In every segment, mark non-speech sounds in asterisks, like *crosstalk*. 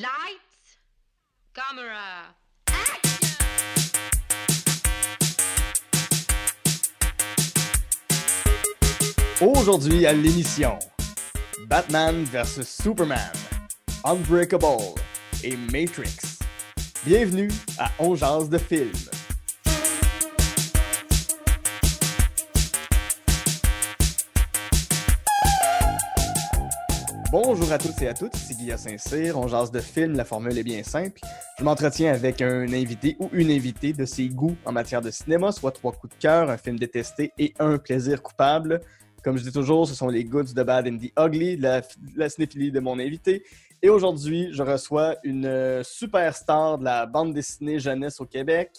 Lights, camera, Aujourd'hui à l'émission Batman vs Superman, Unbreakable et Matrix. Bienvenue à On de film. Bonjour à toutes et à toutes, c'est Guillaume Saint-Cyr, on jase de film, la formule est bien simple. Je m'entretiens avec un invité ou une invitée de ses goûts en matière de cinéma, soit trois coups de cœur, un film détesté et un plaisir coupable. Comme je dis toujours, ce sont les goods de Bad and the Ugly, la, cinéphilie de mon invité. Et aujourd'hui, je reçois une euh, superstar de la bande dessinée jeunesse au Québec.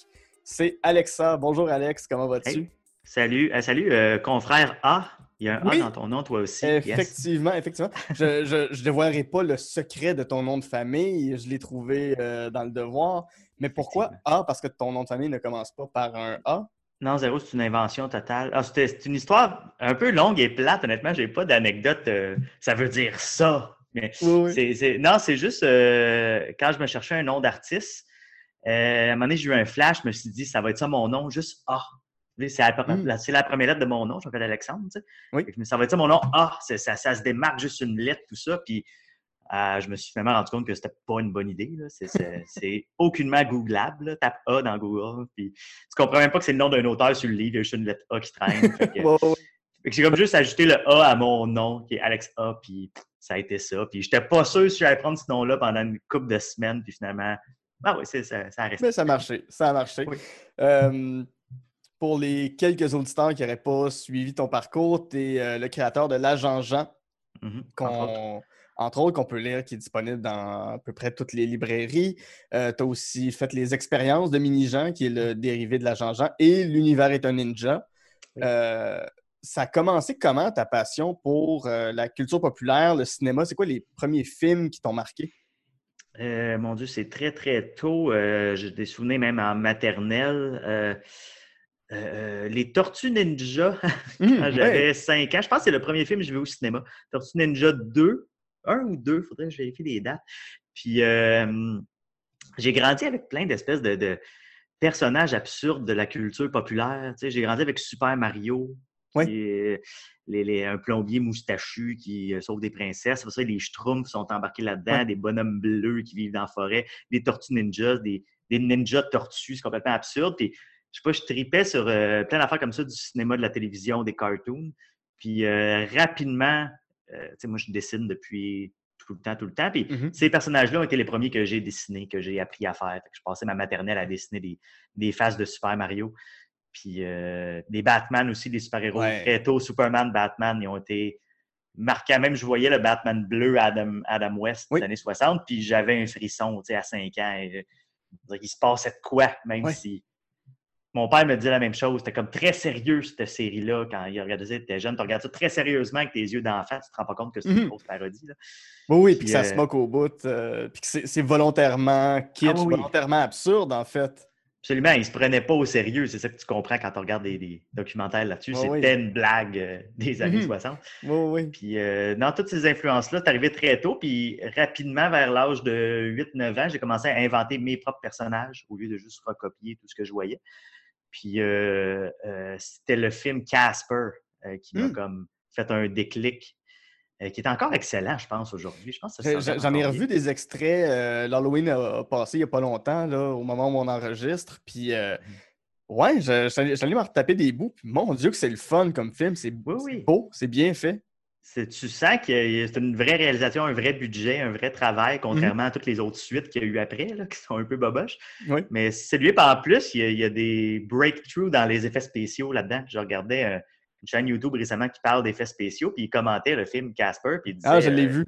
C'est Alexa. Bonjour Alex, comment vas-tu? Salut, euh, salut, euh, confrère A. Il y a un Oui. A dans ton nom, toi aussi. Yes. Effectivement, effectivement. Je je, je dévoilerai pas le secret de ton nom de famille. Je l'ai trouvé euh, dans le devoir. Mais pourquoi. A? Parce que ton nom de famille ne commence pas par un A? Non, zéro, c'est une invention totale. Ah, c'est une histoire un peu longue et plate, honnêtement. J'ai pas d'anecdote. euh, ça veut dire ça. Mais Oui, oui. c'est- c'est- non, c'est juste euh, quand je me cherchais un nom d'artiste, euh, à un moment donné, j'ai eu un flash. Je me suis dit, ça va être ça mon nom, juste A. C'est la, pre- Mm. la- c'est la première lettre de mon nom. Je m'appelle Alexandre. tu sais. Oui. Ça va être ça mon nom. A. C'est- Ça, ça se démarque juste une lettre, tout ça. Puis euh, je me suis finalement rendu compte que c'était pas une bonne idée. *laughs* C'est- aucunement googlable. là. Tape A dans Google. Puis tu comprends même pas que c'est le nom d'un auteur sur le livre. Il y a juste une lettre A qui traîne. *laughs* J'ai comme juste ajouté le A à mon nom, qui est Alex A, puis ça a été ça. Puis j'étais pas sûr si j'allais prendre ce nom-là pendant une couple de semaines, puis finalement, ah oui, ça, ça a resté. Mais ça a marché. Ça a marché. Oui. Euh, pour les quelques auditeurs qui n'auraient pas suivi ton parcours, tu es le créateur de l'Agent Jean, Mhm, entre autres. entre autres, qu'on peut lire, qui est disponible dans à peu près toutes les librairies. tu as aussi fait les expériences de Mini-Jean, qui est le dérivé de l'Agent Jean, et L'univers est un ninja. Oui. Euh, ça a commencé comment ta passion pour euh, la culture populaire, le cinéma? C'est quoi les premiers films qui t'ont marqué? Euh, mon Dieu, c'est très, très tôt. Euh, J'ai des souvenirs même en maternelle. Euh, euh, les Tortues Ninja, Hum, *laughs* quand j'avais 5 ans, je pense que c'est le premier film que j'ai vu au cinéma. Tortues Ninja 2, un ou deux, faudrait que je vérifie les dates. Puis euh, j'ai grandi avec plein d'espèces de, de personnages absurdes de la culture populaire. Tu sais, j'ai grandi avec Super Mario, Oui. qui est les- les- un plombier moustachu qui euh, sauve des princesses. C'est pour ça que les Schtroumpfs sont embarqués là-dedans, des bonhommes bleus qui vivent dans la forêt, des tortues ninjas, des, des ninjas tortues, c'est complètement absurde. Puis, je sais pas, je tripais sur euh, plein d'affaires comme ça, du cinéma, de la télévision, des cartoons. Puis euh, rapidement, euh, tu sais, moi, je dessine depuis tout le temps, tout le temps. Puis Mhm. ces personnages-là ont été les premiers que j'ai dessinés, que j'ai appris à faire. Fait que je passais ma maternelle à dessiner des, des faces de Super Mario. Puis des Batman aussi, des super-héros. Ouais. Très tôt, Superman, Batman, ils ont été marquants. Même, je voyais le Batman bleu Adam, Adam West Oui. des années 60, puis j'avais un frisson, tu sais, à 5 ans. Et, il se passait de quoi, même Ouais. si... Mon père me disait la même chose. C'était comme très sérieux, cette série-là, quand il regardait ça, tu étais jeune. Tu regardes ça très sérieusement avec tes yeux d'enfant. Tu te rends pas compte que c'est Mhm. une grosse parodie. Là. Oui, oui, puis Puis, que ça euh, se moque au bout, euh, puis que c'est volontairement kitsch, Ah oui, volontairement absurde, en fait. Absolument, il se prenait pas au sérieux. C'est ça que tu comprends quand tu regardes des, des documentaires là-dessus. Oui. C'était une blague euh, des années Mhm. 60. Oui, oui. Puis, euh, dans toutes ces influences-là, c'est arrivé très tôt. Puis, rapidement, vers l'âge de 8-9 ans, j'ai commencé à inventer mes propres personnages au lieu de juste recopier tout ce que je voyais. Puis, euh, euh, c'était le film Casper euh, qui m'a Hmm. comme fait un déclic qui est encore excellent, je pense, aujourd'hui. Je pense J'en ai revu des extraits. euh, L'Halloween a, passé il n'y a pas longtemps, là, au moment où on enregistre. Puis, euh, Mhm. ouais, j'allais me retaper des bouts. Puis, mon Dieu, que c'est le fun comme film. C'est Oui, c'est oui. beau, c'est bien fait. C'est- Tu sens que c'est une vraie réalisation, un vrai budget, un vrai travail, contrairement à toutes les autres suites qu'il y a eu après, là, qui sont un peu boboches. Oui. Mais c'est lui, puis en plus, il y, a, il y a des breakthroughs dans les effets spéciaux là-dedans. Je regardais euh, une chaîne YouTube récemment qui parle d'effets spéciaux, puis il commentait le film Casper, puis il disait... Ah, je l'ai euh, vu.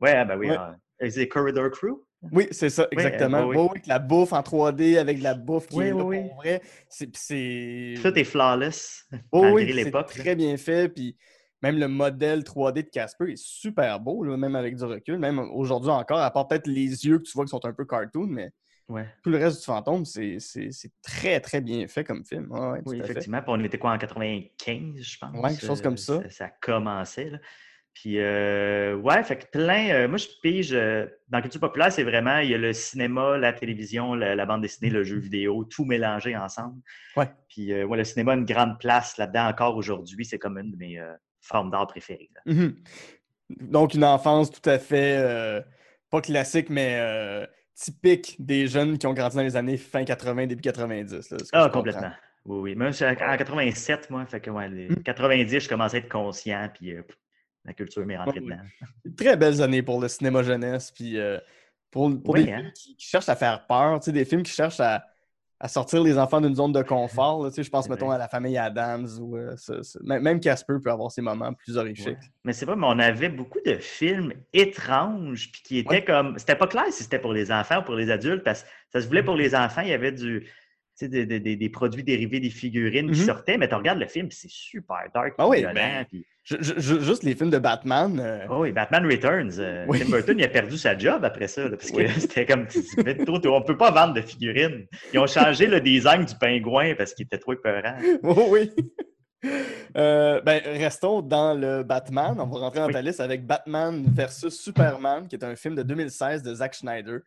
Ouais, ah, ben oui. Ouais. euh, c'est Corridor Crew? Oui, c'est ça, exactement. euh, oui, Oui, oui. oui, avec la bouffe en 3D, avec de la bouffe qui Oui, est là oui, pour vrai. C'est. Tout est flawless, malgré oui, c'est l'époque. très bien fait. Puis même le modèle 3D de Casper est super beau, là, même avec du recul. Même aujourd'hui encore, à part peut-être les yeux que tu vois qui sont un peu cartoon, mais Ouais. tout le reste du fantôme, c'est très, très bien fait comme film. Ouais, Oui, effectivement. Puis on était quoi en 95, je pense? Ouais, quelque chose comme ça. Ça, commençait. Là. Puis, euh, ouais, fait que plein. euh, moi, je pige. euh, dans la culture populaire, c'est vraiment. Il y a le cinéma, la télévision, la, la bande dessinée, le jeu vidéo, tout mélangé ensemble. Ouais. Puis, euh, ouais, le cinéma a une grande place là-dedans encore aujourd'hui. C'est comme une de mes formes d'art préférées. là. Mhm. Donc, une enfance tout à fait, euh, pas classique, mais euh, typique des jeunes qui ont grandi dans les années fin 80, début 90. là, ce que je Ah, complètement. Oui, oui. Même si en 87, moi, fait que, ouais, les Mm. 90, je commençais à être conscient. Puis, euh, la culture m'est rentrée dedans. Très belles années pour le cinéma jeunesse, puis pour, pour Oui, des hein? films qui, qui cherchent à faire peur, tu sais, des films qui cherchent à, à sortir les enfants d'une zone de confort. là, tu sais, je pense, mettons, à la famille Adams ou euh, même Casper peut avoir ses moments plus horrifiques. Ouais. Mais c'est vrai, mais on avait beaucoup de films étranges, puis qui étaient Ouais. comme. C'était pas clair si c'était pour les enfants ou pour les adultes, parce que ça se voulait pour les enfants, il y avait du. des, des- des- produits dérivés des figurines qui Mhm. sortaient, mais tu regardes le film, c'est super dark, Ah oui, violent. ben, puis- juste les films de Batman. euh, Oh oui, Batman Returns. euh, Oui. Tim Burton, il a perdu sa job après ça, là, parce que Oui. *laughs* c'était comme. On peut pas vendre de figurines. Ils ont changé le design du pingouin parce qu'il était trop épeurant. *laughs* Oh oui. Euh, ben, restons dans le Batman. On va rentrer dans Oui. ta liste avec Batman versus Superman, qui est un film de 2016 de Zack Schneider,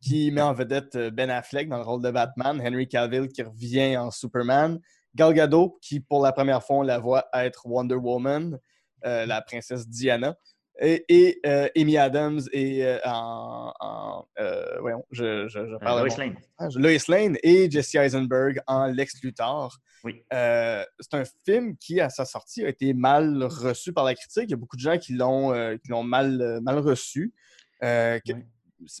qui met en vedette euh, Ben Affleck dans le rôle de Batman, Henry Cavill qui revient en Superman, Gal Gadot qui pour la première fois on la voit être Wonder Woman, euh, la princesse Diana, et, et, euh, Amy Adams et euh, en, en, voyons, je, je, je parle de Lois mon- Lane. ah, Lois Lane et Jesse Eisenberg en Lex Luthor. Oui. C'est un film qui, à sa sortie, a été mal reçu par la critique. Il y a beaucoup de gens qui l'ont qui l'ont mal, mal reçu.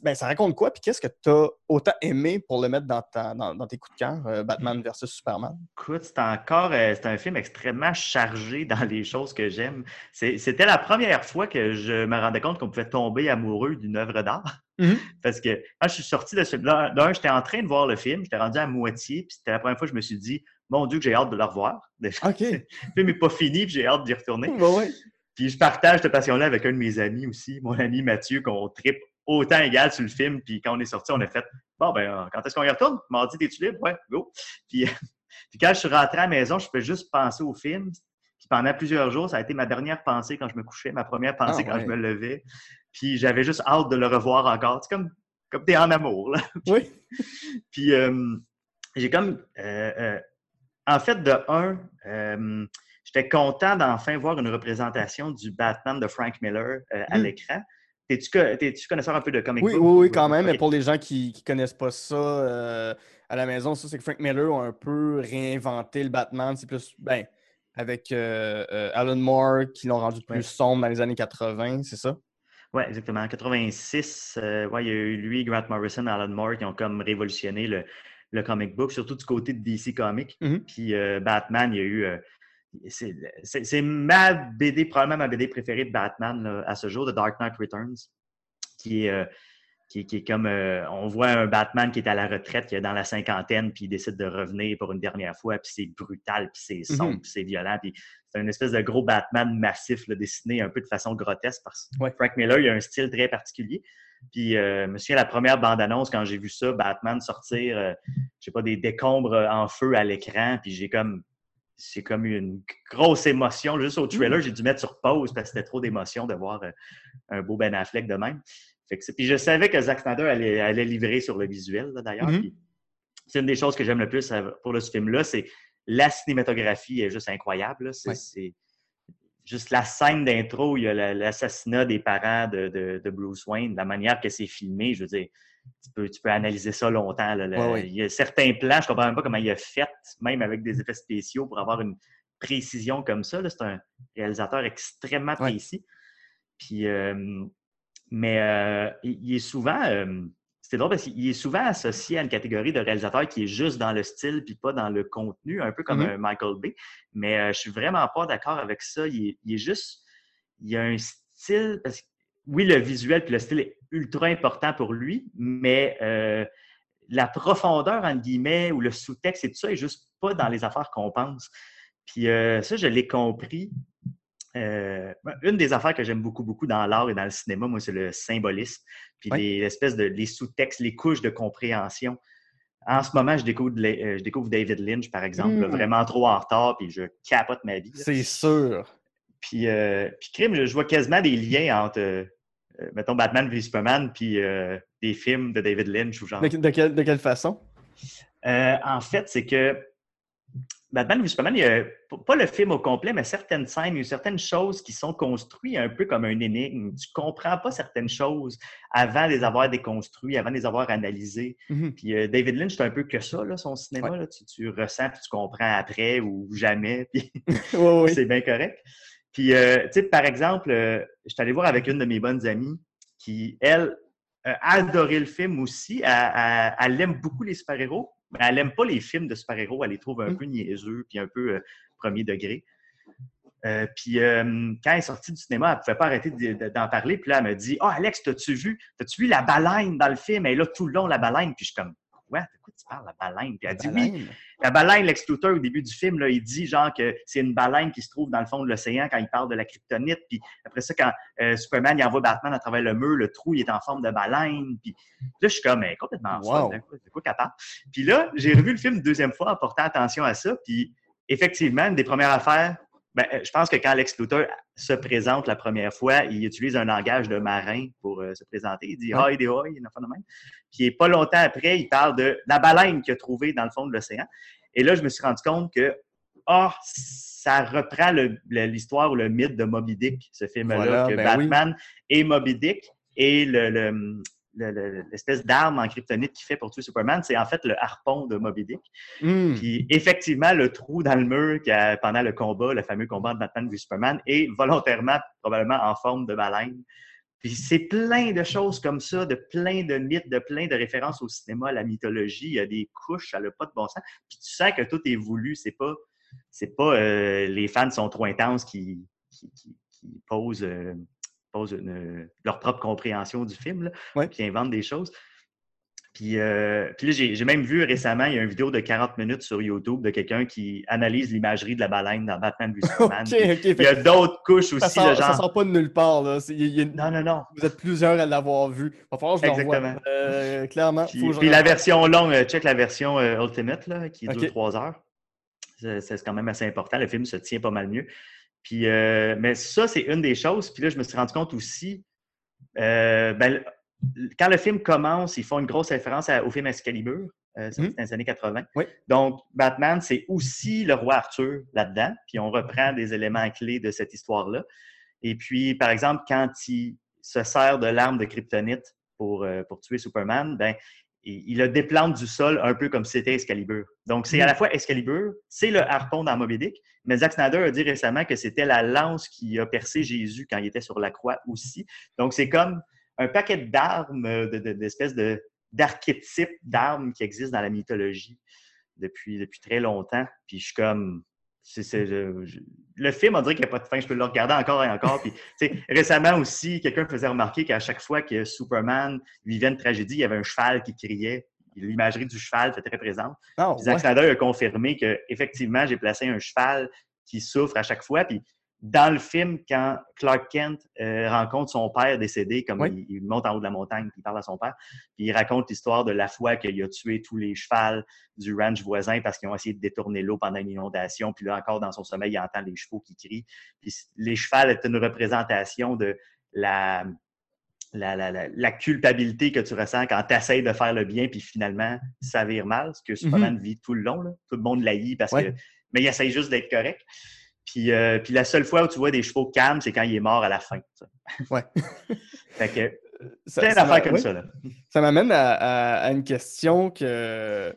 Ben, ça raconte quoi? Puis qu'est-ce que tu as autant aimé pour le mettre dans, ta- dans, dans tes coups de cœur, euh, Batman versus Superman? Écoute, c'est encore euh, c'est un film extrêmement chargé dans les choses que j'aime. C'était la première fois que je me rendais compte qu'on pouvait tomber amoureux d'une œuvre d'art. Mhm. Parce que quand je suis sorti de ce film-là, d'un, j'étais en train de voir le film, j'étais rendu à moitié, puis c'était la première fois que je me suis dit, mon Dieu, que j'ai hâte de le revoir. *laughs* Déjà, OK. Le film n'est pas fini, puis j'ai hâte d'y retourner. Ouais, ouais. Puis je partage cette passion-là avec un de mes amis aussi, mon ami Mathieu, qu'on tripe autant égal sur le film. Puis quand on est sorti, on a fait Bon, ben, euh, quand est-ce qu'on y retourne? Mardi, t'es-tu libre? Ouais, go. Puis, *laughs* puis quand je suis rentré à la maison, je peux juste penser au film. Puis pendant plusieurs jours, ça a été ma dernière pensée quand je me couchais, ma première pensée Ah, quand ouais. je me levais. Puis j'avais juste hâte de le revoir encore. C'est comme, comme t'es en amour. Là. *laughs* Oui. Puis euh, j'ai comme. euh, euh, en fait, de un, euh, j'étais content d'enfin voir une représentation du Batman de Frank Miller euh, à Mm. l'écran. T'es-tu co- t'es-tu connaisseur un peu de comic Oui, book? oui, oui, ou- quand même. Mais pour les gens qui ne connaissent pas ça euh, à la maison, ça, c'est que Frank Miller a un peu réinventé le Batman. C'est plus, ben, avec euh, euh, Alan Moore qui l'ont rendu plus Ouais. sombre dans les années 80, c'est ça? Oui, exactement. En 86, euh, ouais, il y a eu lui, Grant Morrison, Alan Moore qui ont comme révolutionné le, le comic book, surtout du côté de DC Comics. Mhm. Puis euh, Batman, il y a eu. Euh, c'est ma BD, probablement ma BD préférée de Batman là, à ce jour, The Dark Knight Returns, qui est, euh, qui, qui est comme. euh, on voit un Batman qui est à la retraite, qui est dans la cinquantaine, puis il décide de revenir pour une dernière fois, puis c'est brutal, puis c'est sombre, Mhm. puis c'est violent, puis c'est une espèce de gros Batman massif, là, dessiné un peu de façon grotesque parce que Ouais. Frank Miller, il a un style très particulier. Puis, euh, je me souviens, la première bande-annonce, quand j'ai vu ça, Batman sortir, euh, je sais pas, des décombres euh, en feu à l'écran, puis j'ai comme, c'est comme une grosse émotion. Juste au trailer, j'ai dû mettre sur pause parce que c'était trop d'émotion de voir euh, un beau Ben Affleck de même. Fait que c'est- puis je savais que Zack Snyder allait, allait livrer sur le visuel, d'ailleurs. Mhm. Puis C'est une des choses que j'aime le plus euh, pour ce film-là, c'est la cinématographie est juste incroyable. C'est Ouais. juste la scène d'intro, il y a la- l'assassinat des parents de, de- de Bruce Wayne, la manière que c'est filmé, je veux dire, tu peux, tu peux analyser ça longtemps. là. Le-. Il y a certains plans, je comprends même pas comment il a fait, même avec des effets spéciaux, pour avoir une précision comme ça. C'est un réalisateur extrêmement précis. Puis, euh, mais euh, il, est souvent, euh, c'est drôle parce qu'il est souvent associé à une catégorie de réalisateur qui est juste dans le style puis pas dans le contenu, un peu comme Mhm. un Michael Bay. Mais je suis vraiment pas d'accord avec ça. Il est, il est juste, il y a un style, parce que oui, le visuel puis le style est ultra important pour lui, mais euh, la profondeur, entre guillemets, ou le sous-texte et tout ça est juste pas dans les affaires qu'on pense. Puis euh, ça, je l'ai compris. Euh, une des affaires que j'aime beaucoup, beaucoup dans l'art et dans le cinéma, moi, c'est le symbolisme. Puis Ouais. les espèces de les sous-textes, les couches de compréhension. En ce moment, je découvre, je découvre David Lynch, par exemple, là, Mm. vraiment trop en retard, puis je capote ma vie. C'est sûr. Puis, euh, puis crime, je vois quasiment des liens entre, mettons, Batman v Superman, puis euh, des films de David Lynch ou genre. De, de quelle, de quelle façon? Euh, en fait, c'est que Batman v Superman, il y a pas le film au complet, mais certaines scènes, il y a certaines choses qui sont construites un peu comme un énigme. Tu comprends pas certaines choses avant de les avoir déconstruites, avant de les avoir analysées. Mhm. Puis euh, David Lynch, c'est un peu que ça, là, son cinéma. là. Tu, tu ressens, puis tu comprends après ou jamais. Puis *laughs* *laughs* c'est bien correct. Puis, euh, tu sais, par exemple, euh, je suis allé voir avec une de mes bonnes amies qui, elle, euh, a adoré le film aussi. Elle, elle- elle aime beaucoup les super-héros, mais elle n'aime pas les films de super-héros. Elle les trouve un Mm. peu niaiseux puis un peu euh, premier degré. Euh, puis euh, quand elle est sortie du cinéma, elle ne pouvait pas arrêter de- de- d'en parler. Puis là, elle me dit Oh, Alex, t'as-tu vu, t'as-tu vu la baleine dans le film? Elle est là tout le long, la baleine. Puis je suis comme Ouais, de quoi tu parles, la baleine? Puis elle dit Oui, la baleine, Lex Luthor, au début du film, là, il dit genre que c'est une baleine qui se trouve dans le fond de l'océan quand il parle de la kryptonite. Puis après ça, quand euh, Superman il envoie Batman à travers le mur, le trou il est en forme de baleine. Puis là, je suis comme mais complètement Wow. folle, quoi, de quoi qu'elle parle? Puis là, j'ai revu le film une deuxième fois en portant attention à ça. Puis effectivement, une des premières affaires, ben, euh, je pense que quand Lex Luthor se présente la première fois, il utilise un langage de marin pour euh, se présenter. Il dit. Hi, des hoi, il de même. Puis pas longtemps après, il parle de la baleine qu'il a trouvée dans le fond de l'océan. Et là, je me suis rendu compte que ah, ça reprend l'histoire ou le mythe de Moby Dick, ce film-là, Voilà, que ben oui. Batman et Moby Dick et le- le- le- le- l'espèce d'arme en kryptonite qu'il fait pour tuer Superman, c'est en fait le harpon de Moby Dick. Hmm. Puis effectivement, le trou dans le mur qu'il a pendant le combat, le fameux combat de Batman v Superman, est volontairement, probablement en forme de baleine. Puis c'est plein de choses comme ça, de plein de mythes, de plein de références au cinéma, à la mythologie. Il y a des couches, ça n'a pas de bon sens. Puis tu sens que tout est voulu. C'est pas, c'est pas euh, les fans sont trop intenses qui, qui, qui- qui posent, euh, posent une- leur propre compréhension du film, là, Ouais. puis inventent des choses. Puis, euh, puis là, j'ai même vu récemment, il y a une vidéo de 40 minutes sur YouTube de quelqu'un qui analyse l'imagerie de la baleine dans Batman v *laughs* Superman. Il y a d'autres couches ça, aussi, ça genre. sort pas de nulle part. Là. Il y a- Non, non, non. Vous êtes plusieurs à l'avoir vu. Va falloir que je. Exactement. Euh, clairement, Puis, faut que je puis la version longue, euh, check la version euh, Ultimate, là, qui dure trois heures. C'est quand même assez important. Le film se tient pas mal mieux. Puis, euh, mais ça, c'est une des choses. Puis là, je me suis rendu compte aussi, euh, ben, quand le film commence, ils font une grosse référence à- au film Excalibur, euh, sorti Mhm. dans les années 80. Oui. Donc, Batman, c'est aussi le roi Arthur là-dedans. Puis on reprend des éléments clés de cette histoire-là. Et puis, par exemple, quand il se sert de l'arme de kryptonite pour, pour tuer Superman, ben, il, il le déplante du sol un peu comme si c'était Excalibur. Donc, c'est à la fois Excalibur, c'est le harpon dans Moby Dick, mais Zack Snyder a dit récemment que c'était la lance qui a percé Jésus quand il était sur la croix aussi. Donc, c'est comme un paquet d'armes, euh, de- de- d'espèces de, d'archétypes d'armes qui existent dans la mythologie depuis, depuis très longtemps. Puis je suis comme. Je- le film, on dirait qu'il n'y a pas de fin. Je peux le regarder encore et encore. Puis, *laughs* récemment aussi, quelqu'un faisait remarquer qu'à chaque fois que Superman vivait une tragédie, il y avait un cheval qui criait. L'imagerie du cheval était très présente. Ah, Puis Zack ouais. A confirmé que effectivement, j'ai placé un cheval qui souffre à chaque fois. Puis dans le film, quand Clark Kent euh, rencontre son père décédé, comme Oui. il, il monte en haut de la montagne, puis il parle à son père, puis il raconte l'histoire de la fois qu'il a tué tous les chevals du ranch voisin parce qu'ils ont essayé de détourner l'eau pendant une inondation. Puis là, encore dans son sommeil, il entend les chevaux qui crient. Puis les chevals est une représentation de la, la, la, la, la culpabilité que tu ressens quand tu essaies de faire le bien, puis finalement, ça vire mal, ce que Superman vit tout le long. Là. Tout le monde l'haït parce Ouais. que. Mais il essaye juste d'être correct. Puis, euh, puis la seule fois où tu vois des chevaux calmes, c'est quand il est mort à la fin. ça. Ouais. *laughs* fait que Ça- plein d'affaires comme oui. ça. Là. Ça m'amène à, à- à une question que,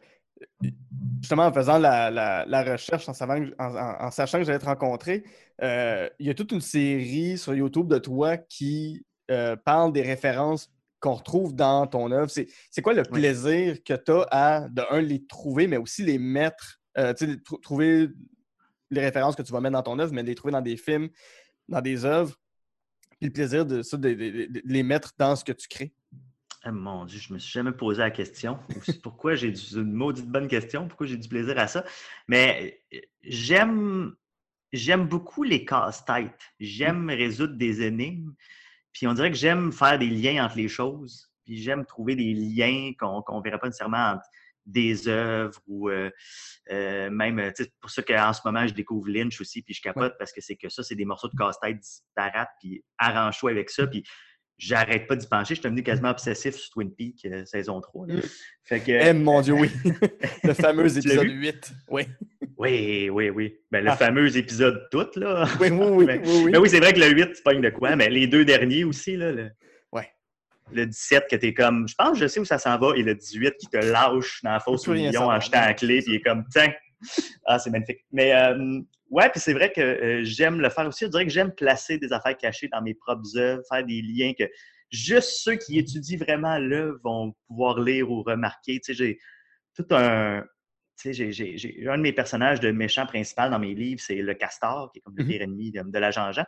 justement, en faisant la, la- la recherche, en, savant en- en- en sachant que j'allais te rencontrer, euh, il y a toute une série sur YouTube de toi qui euh, parle des références qu'on retrouve dans ton œuvre. C'est c'est quoi le Oui. plaisir que tu as à, de un, les trouver, mais aussi les mettre, euh, tu sais, tr- trouver les références que tu vas mettre dans ton œuvre, mais les trouver dans des films, dans des œuvres, puis le plaisir de, ça, de- de- de- de les mettre dans ce que tu crées. Ah, mon Dieu, je me suis jamais posé la question. Pourquoi j'ai du- une maudite bonne question? Pourquoi j'ai du plaisir à ça? Mais j'aime j'aime beaucoup les casse-têtes. J'aime résoudre des énigmes. Puis on dirait que j'aime faire des liens entre les choses. Puis j'aime trouver des liens qu'on ne verrait pas nécessairement entre des œuvres ou euh, euh, même, c'est pour ça qu'en ce moment, je découvre Lynch aussi, puis je capote parce que c'est que ça, c'est des morceaux de casse-tête disparates, puis arrange-toi avec ça, puis j'arrête pas d'y pencher. Je suis devenu quasiment obsessif sur Twin Peaks euh, saison 3. Mm. Fait que... Eh, mon Dieu, oui. *laughs* le fameux épisode 8. Oui. Oui, oui, oui. Ben, le ah. fameux épisode tout, là. Oui, oui, oui. mais, *laughs* oui, oui. c'est vrai que le 8, c'est pas de quoi, mais les deux derniers aussi, là. Le... Le 17, que t'es comme, je pense, je sais où ça s'en va, et le 18 qui te lâche dans la fosse au million en jetant la clé, puis il est comme, tiens. Ah, c'est magnifique. Mais, euh, ouais, puis c'est vrai que euh, j'aime le faire aussi. Je dirais que j'aime placer des affaires cachées dans mes propres œuvres, faire des liens que juste ceux qui étudient vraiment l'œuvre vont pouvoir lire ou remarquer. Tu sais, j'ai tout un, j'ai un de mes personnages de méchant principal dans mes livres, c'est le castor, qui est comme le mhm. pire ennemi de, la Jean-Jean.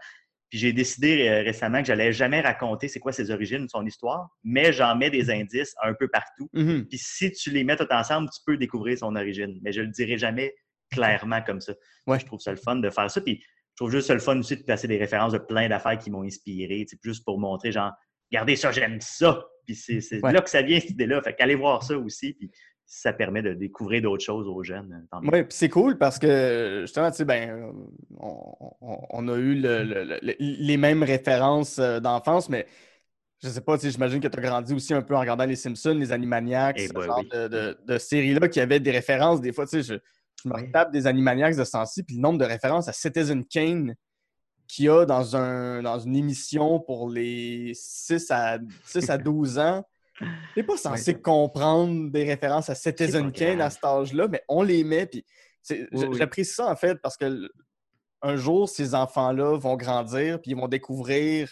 Puis j'ai décidé euh, récemment que j'allais jamais raconter c'est quoi ses origines, son histoire, mais j'en mets des indices un peu partout. Mhm. Puis si tu les mets tout ensemble, tu peux découvrir son origine. Mais je le dirai jamais clairement comme ça. Moi, je trouve ça le fun de faire ça. Puis je trouve juste ça le fun aussi de placer des références de plein d'affaires qui m'ont inspiré, juste pour montrer, genre, regardez ça, j'aime ça. Puis c'est là que ça vient, cette idée-là. Fait qu'allez voir ça aussi. Puis ça permet de découvrir d'autres choses aux jeunes. Euh, oui, c'est cool parce que justement, tu sais, ben, on, a eu les mêmes références euh, d'enfance, mais je sais pas, j'imagine que tu as grandi aussi un peu en regardant les Simpsons, les Animaniacs, eh ce ben genre de, séries-là qui avaient des références. Des fois, tu sais, je, me tape des Animaniacs de Sensi, puis le nombre de références à Citizen Kane qu'il y a dans, un, dans une émission pour les 6 à, 6 à *laughs* 12 ans. T'es pas censé comprendre des références à Citizen Kane à cet âge-là, mais on les met. Puis j'apprécie ça en fait parce que un jour, ces enfants-là vont grandir puis ils vont découvrir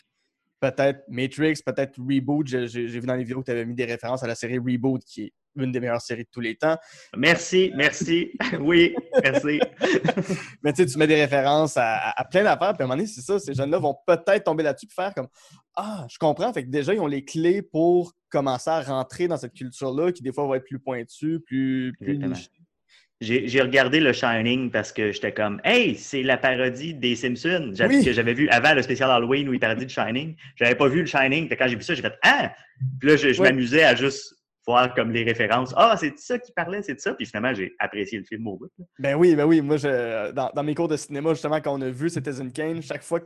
peut-être Matrix, peut-être Reboot. J'ai vu dans les vidéos que tu avais mis des références à la série Reboot qui est une des meilleures séries de tous les temps. Merci, merci. *laughs* oui, merci. *laughs* Mais tu sais, tu mets des références à, plein d'affaires, puis à un moment donné, c'est ça, ces jeunes-là vont peut-être tomber là-dessus et faire comme Ah, je comprends. Fait que déjà, ils ont les clés pour commencer à rentrer dans cette culture-là qui, des fois, va être plus pointue, plus, plus J'ai regardé le Shining parce que j'étais comme Hey, c'est la parodie des Simpsons que j'avais vu avant le spécial Halloween où il parodie le Shining. J'avais pas vu le Shining. quand j'ai vu ça, j'ai fait Ah! Puis là, je m'amusais à juste voir comme les références. Ah, c'est ça qui parlait, c'est ça. Puis finalement, j'ai apprécié le film au bout. Ben oui, ben oui. Moi, je, dans, mes cours de cinéma, justement, quand on a vu Citizen Kane, chaque fois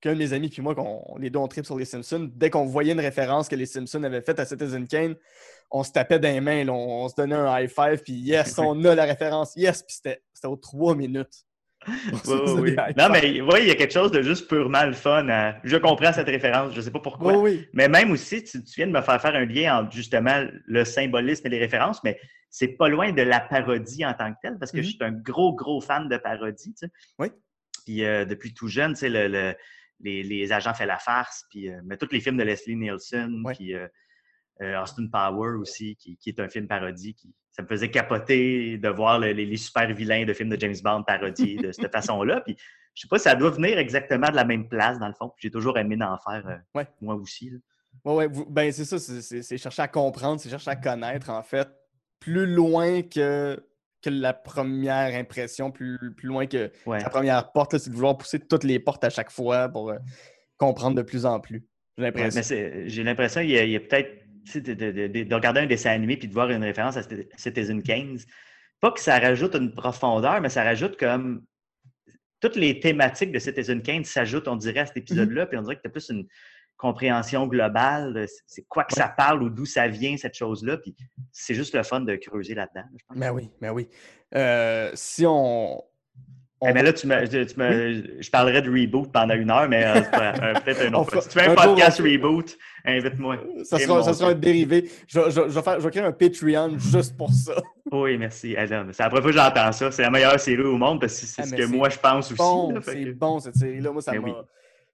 qu'un de mes amis puis moi, qu'on, les deux, on trip sur les Simpsons, dès qu'on voyait une référence que les Simpsons avaient faite à Citizen Kane, on se tapait dans les mains, on, se donnait un high five, puis yes, *laughs* on a la référence, yes, puis c'était, c'était aux trois minutes. *laughs* Non, mais oui, il y a quelque chose de juste purement le fun. Je comprends cette référence, je ne sais pas pourquoi. Mais même aussi, tu, viens de me faire faire un lien entre justement le symbolisme et les références, mais c'est pas loin de la parodie en tant que telle, parce que je mm-hmm. suis un gros, gros fan de parodie. Tu sais. Oui. Puis euh, depuis tout jeune, tu sais, le, les, agents fait la farce, puis euh, mais tous les films de Leslie Nielsen, puis euh, Austin Power aussi, qui, qui, est un film parodie qui, ça me faisait capoter de voir les, super vilains de films de James Bond parodiés de cette *laughs* façon-là. Puis, je sais pas, ça doit venir exactement de la même place, dans le fond. J'ai toujours aimé d'en faire, euh, moi aussi. Oui, ouais, ben c'est ça, c'est chercher à comprendre, c'est chercher à connaître, en fait, plus loin que, que la première impression, plus, plus loin que la première porte, c'est de vouloir pousser toutes les portes à chaque fois pour euh, comprendre de plus en plus. J'ai l'impression. J'ai l'impression qu'il y a peut-être de, regarder un dessin animé puis de voir une référence à Citizen Kane, pas que ça rajoute une profondeur, mais ça rajoute comme toutes les thématiques de Citizen Kane s'ajoutent, on dirait, à cet épisode-là, puis on dirait que tu as plus une compréhension globale c'est quoi que ça parle ou d'où ça vient, cette chose-là. Puis c'est juste le fun de creuser là-dedans. Ben oui, ben oui. Euh, si on, eh ben là, tu me, tu me, je parlerais de reboot pendant une heure, mais euh, peut-être un autre. si tu fais un, podcast reboot, invite-moi. Ça sera, ça sera un dérivé. Je, je, je, vais faire, je vais créer un Patreon juste pour ça. Oui, merci. Adam. C'est la première fois que j'entends ça. C'est la meilleure série au monde parce que c'est ah, ce que moi je pense bon, aussi. C'est bon cette série-là. Moi, ça m'a.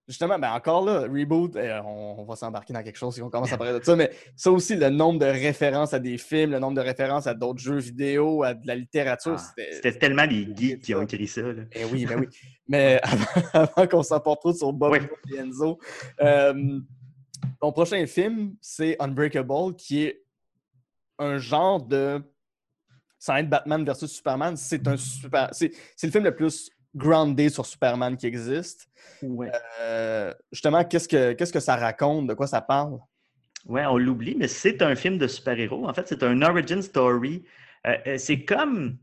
Justement, ben encore là, Reboot, euh, on, va s'embarquer dans quelque chose si on commence à parler de ça, mais ça aussi, le nombre de références à des films, le nombre de références à d'autres jeux vidéo, à de la littérature, ah, c'était... tellement des geeks qui ont écrit ça. Là. Eh oui, ben oui. mais *laughs* avant, qu'on s'emporte trop sur Bob et Enzo, euh, ton prochain film, c'est Unbreakable, qui est un genre de... Sans être Batman versus Superman, c'est un super... C'est le film le plus groundé sur Superman qui existe. Euh, justement, qu'est-ce que, qu'est-ce que ça raconte? De quoi ça parle? Oui, on l'oublie, mais c'est un film de super-héros. En fait, c'est un origin story Euh, c'est comme.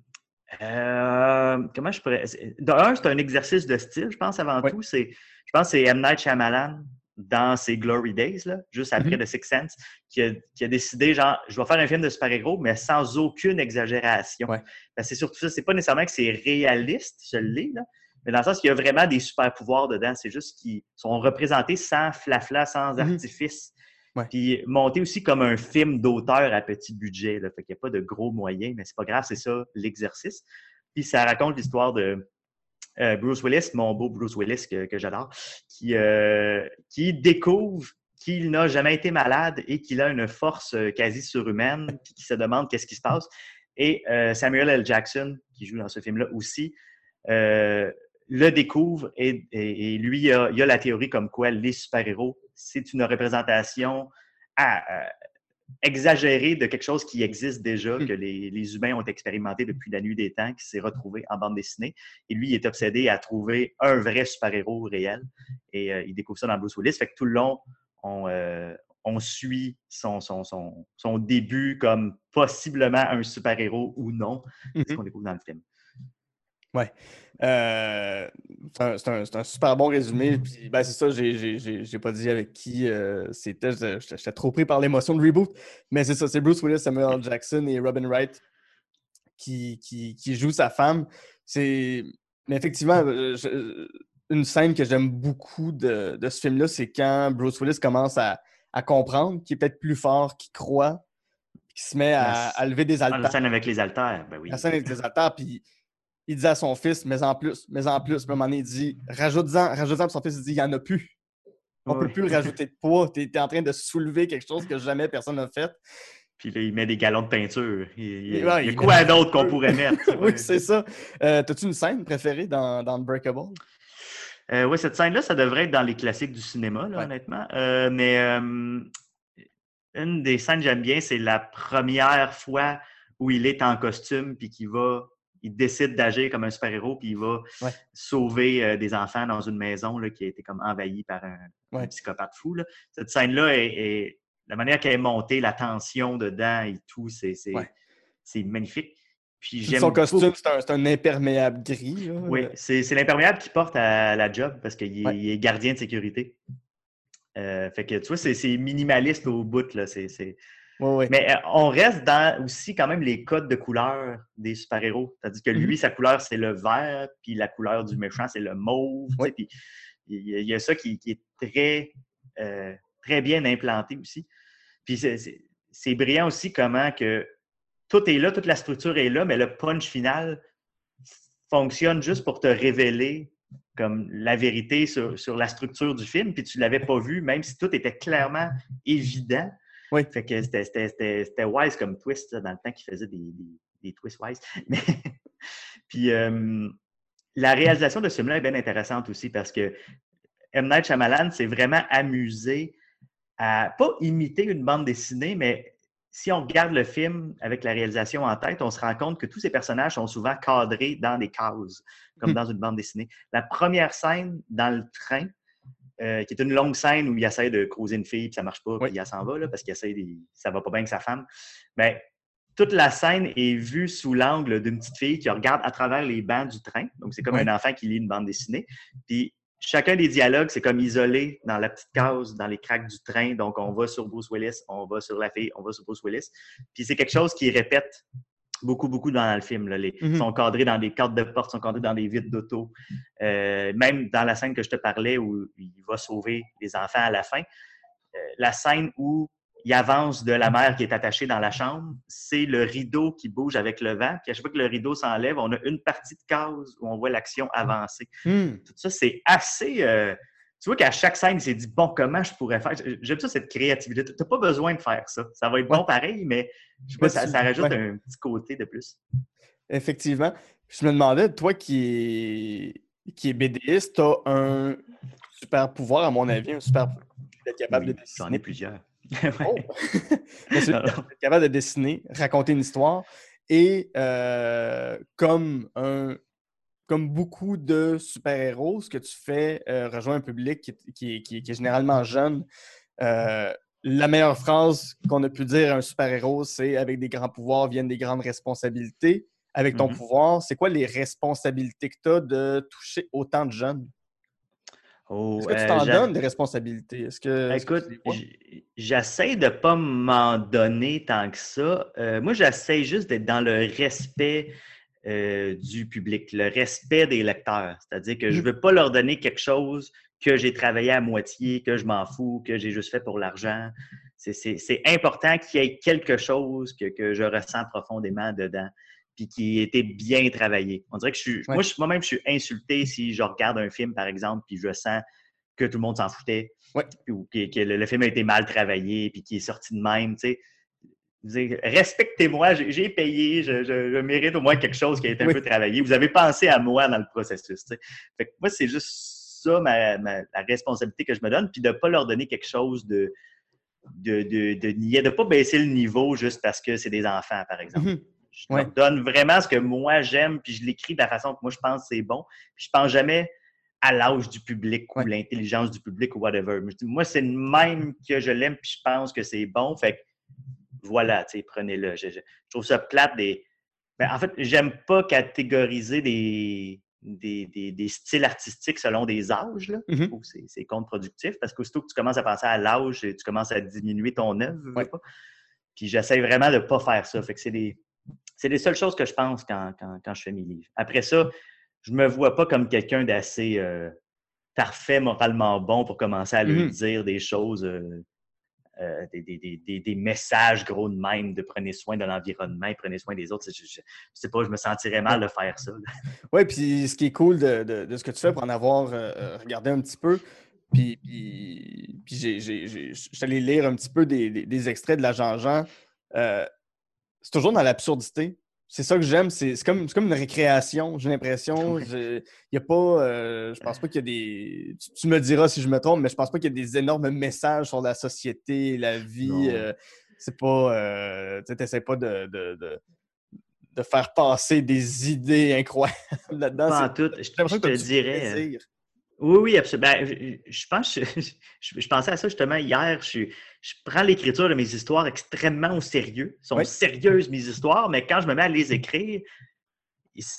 euh, comment je pourrais. D'un, c'est un exercice de style, je pense, avant Ouais. tout. C'est, je pense que c'est M. Night Shyamalan dans ses Glory Days, là, juste après Mhm. The Sixth Sense, qui a, qui a décidé, genre, je vais faire un film de super-héros, mais sans aucune exagération. Ouais. Ben, c'est surtout ça. C'est pas nécessairement que c'est réaliste, je l'ai, là, mais dans le sens qu'il y a vraiment des super-pouvoirs dedans. C'est juste qu'ils sont représentés sans flafla, sans Mhm. artifice. Ouais. Puis monté aussi comme un film d'auteur à petit budget. Là. Fait qu'il n'y a pas de gros moyens, mais c'est pas grave, c'est ça l'exercice. Puis ça raconte l'histoire de euh, Bruce Willis, mon beau Bruce Willis que, j'adore, qui, euh, qui découvre qu'il n'a jamais été malade et qu'il a une force euh, quasi surhumaine, puis qui se demande qu'est-ce qui se passe. Et Samuel L. Jackson, qui joue dans ce film-là aussi, le découvre et, lui, il a, a la théorie comme quoi les super-héros, c'est une représentation à- exagérée de quelque chose qui existe déjà, Mm. que les, les humains ont expérimenté depuis la nuit des temps, qui s'est retrouvé en bande dessinée. Et lui, il est obsédé à trouver un vrai super-héros réel. Et euh, il découvre ça dans Bruce Willis. Fait que tout le long, on, euh, on suit son, son, son, son début comme possiblement un super-héros ou non. C'est ce Mhm. qu'on découvre dans le film. Euh, c'est un, un- super bon résumé. Puis, ben, c'est ça, j'ai- pas dit avec qui euh, c'était. J'étais trop pris par l'émotion de reboot. Mais c'est ça, c'est Bruce Willis, Samuel. Jackson et Robin Wright qui, qui, qui jouent sa femme. C'est. Mais effectivement, euh, je- une scène que j'aime beaucoup de, de ce film-là, c'est quand Bruce Willis commence à, à comprendre qu'il est peut-être plus fort qu'il croit, qu'il se met à, La- à lever des Ah, la haltères. scène avec les haltères, ben oui. La scène avec les haltères, puis il dit à son fils, mais en plus, mais en plus. Puis à un moment donné, il dit, rajoute-en, rajoute-en, puis son fils il dit, il n'y en a plus. On ne Ouais. peut plus le rajouter de poids. Tu es, en train de soulever quelque chose que jamais personne n'a fait. Puis là, il met des galons de peinture. Il, il- Et il ouais, y a quoi d'autre qu'on pourrait mettre? *laughs* oui, c'est ça. Euh, T'as-tu une scène préférée dans, dans Unbreakable? Euh, oui, cette scène-là, ça devrait être dans les classiques du cinéma, là, Ouais. honnêtement. Euh, mais une des scènes que j'aime bien, c'est la première fois où il est en costume puis qu'il va, il décide d'agir comme un super-héros puis il va Ouais. sauver euh, des enfants dans une maison là, qui a été comme envahie par un, psychopathe fou. là. Cette scène-là est, est- la manière qu'elle est montée, la tension dedans et tout, c'est c'est- Ouais. c'est magnifique. Puis Son costume, c'est un, c'est un imperméable gris. là. oui, c'est c'est l'imperméable qui porte à la job parce qu'il est, est gardien de sécurité. Euh, fait que tu vois, c'est c'est minimaliste au bout. Là. c'est- Mais euh, on reste dans aussi quand même les codes de couleur des super-héros. C'est-à-dire que lui, Mhm. sa couleur, c'est le vert, puis la couleur du méchant, c'est le mauve. Puis il y, a- ça qui, qui est très, euh, très bien implanté aussi. Puis c'est- brillant aussi comment que tout est là, toute la structure est là, mais le punch final fonctionne juste pour te révéler comme la vérité sur, sur la structure du film, puis tu l'avais pas vu, même si tout était clairement évident. Oui. Fait que c'était- wise comme twist là, dans le temps qu'il faisait des, des, des twists wise. *laughs* Mais, puis euh, la réalisation de ce film-là est bien intéressante aussi parce que M. Night Shyamalan s'est vraiment amusé à pas imiter une bande dessinée, mais si on regarde le film avec la réalisation en tête, on se rend compte que tous ces personnages sont souvent cadrés dans des cases, comme Hmm. dans une bande dessinée. La première scène dans le train, euh, qui est une longue scène où il essaie de croiser une fille, puis ça marche pas, Oui. puis elle s'en va, là, parce qu'il essaie de... ça va pas bien avec sa femme. Ben, toute la scène est vue sous l'angle d'une petite fille qui regarde à travers les bancs du train. Donc, c'est comme un enfant qui lit une bande dessinée. Puis, chacun des dialogues, c'est comme isolé dans la petite case, dans les craques du train. Donc, on va sur Bruce Willis, on va sur la fille, on va sur Bruce Willis. Puis, c'est quelque chose qui répète beaucoup, beaucoup dans le film. Là. Les, Mhm. sont cadrés dans des cartes de porte, sont cadrés dans des vitres d'auto. Euh, même dans la scène que je te parlais où il va sauver les enfants à la fin, euh, la scène où il avance de la mère qui est attachée dans la chambre, c'est le rideau qui bouge avec le vent. Puis à chaque fois que le rideau s'enlève, on a une partie de case où on voit l'action avancer. Hmm. Tout ça, c'est assez. euh, tu vois qu'à chaque scène, il s'est dit bon, comment je pourrais faire? J'aime ça, cette créativité. Tu n'as pas besoin de faire ça. Ça va être Ouais. bon pareil, mais je sais pas, ça, rajoute ouais. un petit côté de plus. Effectivement. Je me demandais, toi qui est, qui est BDiste, tu as un super pouvoir, à mon avis, un super pouvoir d'être capable Oui, de J'en ai dessiner. plusieurs. Oh! *laughs* D'être *laughs* capable de dessiner, raconter une histoire et euh, comme un comme beaucoup de super-héros, ce que tu fais euh, rejoint un public qui, est- qui est- qui est- qui est généralement jeune. Euh, la meilleure phrase qu'on a pu dire à un super-héros, c'est avec des grands pouvoirs viennent des grandes responsabilités. Avec ton Mhm. pouvoir, c'est quoi les responsabilités que tu as de toucher autant de jeunes? Oh, Est-ce que tu euh, t'en donnes des responsabilités? Est-ce que. Écoute, j'essaie de pas m'en donner tant que ça. Euh, moi, j'essaie juste d'être dans le respect euh, du public, le respect des lecteurs. C'est-à-dire que je Mhm. veux pas leur donner quelque chose que j'ai travaillé à moitié, que je m'en fous, que j'ai juste fait pour l'argent. C'est- important qu'il y ait quelque chose que, que je ressens profondément dedans, puis qui ait été bien travaillé. On dirait que je suis, Ouais. moi, je- moi-même, je suis insulté si je regarde un film, par exemple, puis je sens que tout le monde s'en foutait, Ouais. ou que, que le, le film a été mal travaillé, puis qui est sorti de même, tu sais. Dire, Respectez-moi, j'ai payé, je, je- je mérite au moins quelque chose qui a été un Oui. peu travaillé. Vous avez pensé à moi dans le processus. Fait que moi, c'est juste ça ma, ma- la responsabilité que je me donne, puis de ne pas leur donner quelque chose de, de, de, de de ne pas baisser le niveau juste parce que c'est des enfants, par exemple. Mhm. Je Ouais. leur donne vraiment ce que moi j'aime, puis je l'écris de la façon que moi je pense que c'est bon. Puis je pense jamais à l'âge du public ou l'intelligence du public ou whatever. Moi, c'est le même que je l'aime, puis je pense que c'est bon. Fait que voilà, prenez-le. Je, je- trouve ça plate des. Ben, en fait, j'aime pas catégoriser des, des, des- des styles artistiques selon des âges. Là. Mhm. que c'est- contre-productif parce qu'aussitôt que tu commences à penser à l'âge, tu commences à diminuer ton œuvre. Ouais. Puis j'essaie vraiment de ne pas faire ça. Fait que c'est des, c'est les seules choses que je pense quand, quand- quand je fais mes livres. Après ça, je me vois pas comme quelqu'un d'assez euh, parfait, moralement bon pour commencer à lui Mhm. dire des choses, euh, euh, des, des- des- des- messages gros de même, de prenez soin de l'environnement, prenez soin des autres. Je, je, je sais pas, je me sentirais mal de faire ça. *laughs* Oui, puis ce qui est cool de, de- de ce que tu fais pour en avoir euh, euh, regardé un petit peu, puis, puis, allé lire un petit peu des, extraits de la Jean-Jean. c'est toujours dans l'absurdité. C'est ça que j'aime. C'est comme, comme une récréation, j'ai l'impression. Il y a pas. euh, je pense pas qu'il y a des. Tu, tu me diras si je me trompe, mais je pense pas qu'il y a des énormes messages sur la société, la vie. Euh, c'est pas. euh, tu n'essaies pas de, de, de- de faire passer des idées incroyables *laughs* là-dedans. Pas en tout. Je, je te dirais. euh. Oui, oui, absolument. Ben, je, je pense, *laughs* je, je- pensais à ça justement hier. Je, je prends l'écriture de mes histoires extrêmement au sérieux. Sont Oui. sérieuses, mes histoires, mais quand je me mets à les écrire,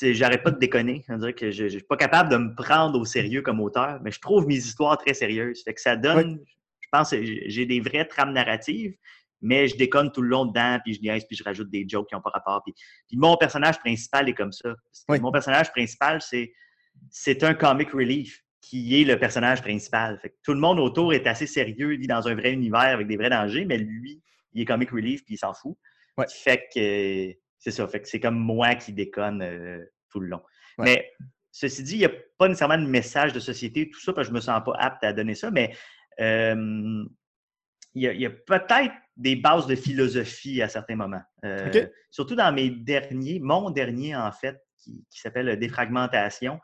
j'arrête pas de déconner. On dirait que je ne suis pas capable de me prendre au sérieux comme auteur, mais je trouve mes histoires très sérieuses. Fait que ça donne, je pense, que j'ai des vraies trames narratives, mais je déconne tout le long dedans, puis je niaise, puis je rajoute des jokes qui n'ont pas rapport. Puis, puis mon personnage principal est comme ça. Oui. Mon personnage principal, c'est c'est un comic relief qui est le personnage principal. Fait que tout le monde autour est assez sérieux, il vit dans un vrai univers avec des vrais dangers, mais lui, il est comic relief puis il s'en fout. Ouais. Fait que euh, c'est ça. Fait que c'est comme moi qui déconne euh, tout le long. Ouais. Mais ceci dit, il n'y a pas nécessairement de message de société, tout ça, parce que je me sens pas apte à donner ça, mais euh, il y a, peut-être des bases de philosophie à certains moments. Euh. Surtout dans mes derniers, mon dernier en fait, qui, qui s'appelle Défragmentation,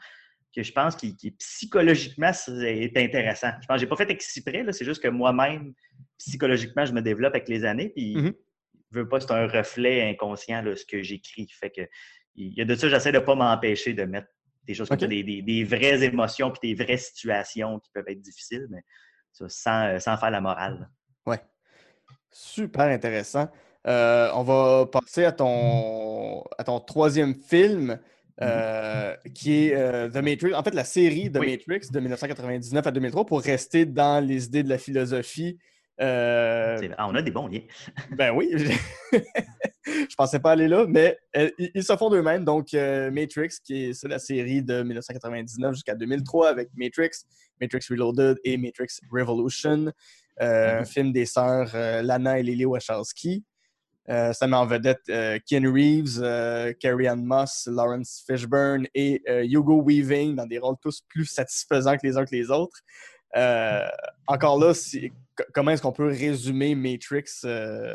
que je pense qui, qui psychologiquement c'est intéressant. Je pense que j'ai pas fait exprès, là, c'est juste que moi-même, psychologiquement, je me développe avec les années, puis Mhm. je veux pas, c'est un reflet inconscient de ce que j'écris. Fait que il y a de ça, j'essaie de pas m'empêcher de mettre des choses comme ça, des, des- des vraies émotions puis des vraies situations qui peuvent être difficiles, mais ça, sans, sans faire la morale. Ouais. Super intéressant. Euh, on va passer à ton, à ton troisième film, euh, qui est euh, The Matrix. En fait, la série The Oui. Matrix de 1999 à 2003 pour rester dans les idées de la philosophie. Euh, ah, on a des bons liens. *laughs* ben oui, *laughs* je pensais pas aller là, mais ils, se font d'eux-mêmes. Donc, Matrix, qui est la série de 1999 jusqu'à 2003 avec Matrix, Matrix Reloaded et Matrix Revolution, un Mhm. film des sœurs Lana et Lily Wachowski. Euh, ça met en vedette euh, Ken Reeves, euh, Carrie Ann Moss, Lawrence Fishburne et Hugo Weaving dans des rôles tous plus satisfaisants que les uns que les autres. Euh, encore là, comment est-ce qu'on peut résumer Matrix euh,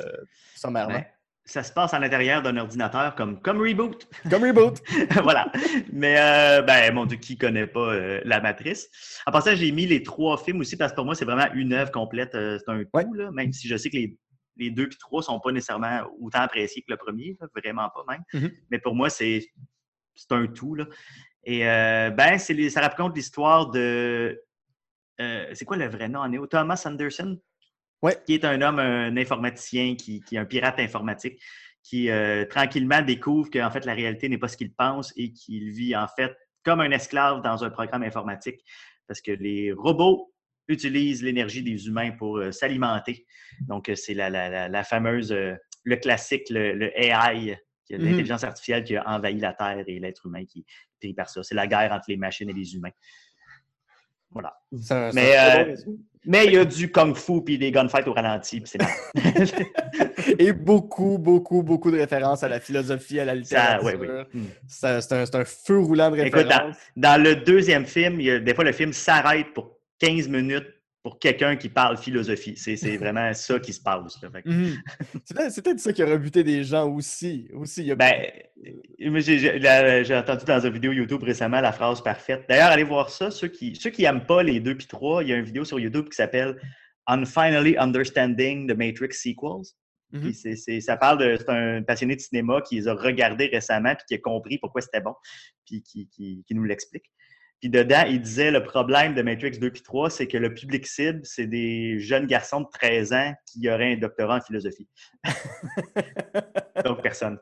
sommairement? Ben, ça se passe à l'intérieur d'un ordinateur comme, comme Reboot. Comme Reboot. *laughs* voilà. Mais, euh, ben, mon Dieu, qui connaît pas la matrice? En passant, j'ai mis les trois films aussi parce que pour moi, c'est vraiment une œuvre complète. c'est un tout, Ouais. là, même si je sais que les, les deux puis trois sont pas nécessairement autant appréciés que le premier, là, vraiment pas même. Mhm. Mais pour moi, c'est un tout. Là. Et euh, ben, les- ça raconte l'histoire de. euh, c'est quoi le vrai nom en? Thomas Anderson? Ouais. Qui est un homme, un informaticien, qui, qui est un pirate informatique, qui euh, tranquillement découvre qu'en fait, la réalité n'est pas ce qu'il pense et qu'il vit en fait comme un esclave dans un programme informatique parce que les robots utilisent l'énergie des humains pour euh, s'alimenter. Donc, euh, c'est la, la, la, fameuse, euh, le classique, le, le AI, Mhm. l'intelligence artificielle qui a envahi la Terre et l'être humain qui est pris par ça. C'est la guerre entre les machines et les humains. Voilà. C'est un- c'est Mais, euh, bon. Mais il y a du kung-fu puis des gunfights au ralenti, c'est. *laughs* Et beaucoup, beaucoup, beaucoup de références à la philosophie, à la littérature. ouais, oui. Hmm. Ça, C'est un, feu roulant de Écoute, références. Dans le deuxième film, il y a- des fois, le film s'arrête pour 15 minutes pour quelqu'un qui parle philosophie. C'est vraiment ça qui se passe. Mhm. C'est peut-être- ça qui a rebuté des gens aussi. aussi. Il y a- Ben, euh, j'ai- entendu dans une vidéo YouTube récemment la phrase parfaite. D'ailleurs, allez voir ça. Ceux qui ceux qui n'aiment pas les deux puis trois, il y a une vidéo sur YouTube qui s'appelle On Finally Understanding the Matrix Sequels. Mhm. Ça parle de. C'est un passionné de cinéma qui les a regardés récemment puis qui a compris pourquoi c'était bon, puis qui, qui- qui nous l'explique. Puis dedans, il disait le problème de Matrix 2 puis 3, c'est que le public cible, c'est des jeunes garçons de 13 ans qui auraient un doctorat en philosophie. *laughs* Donc, personne.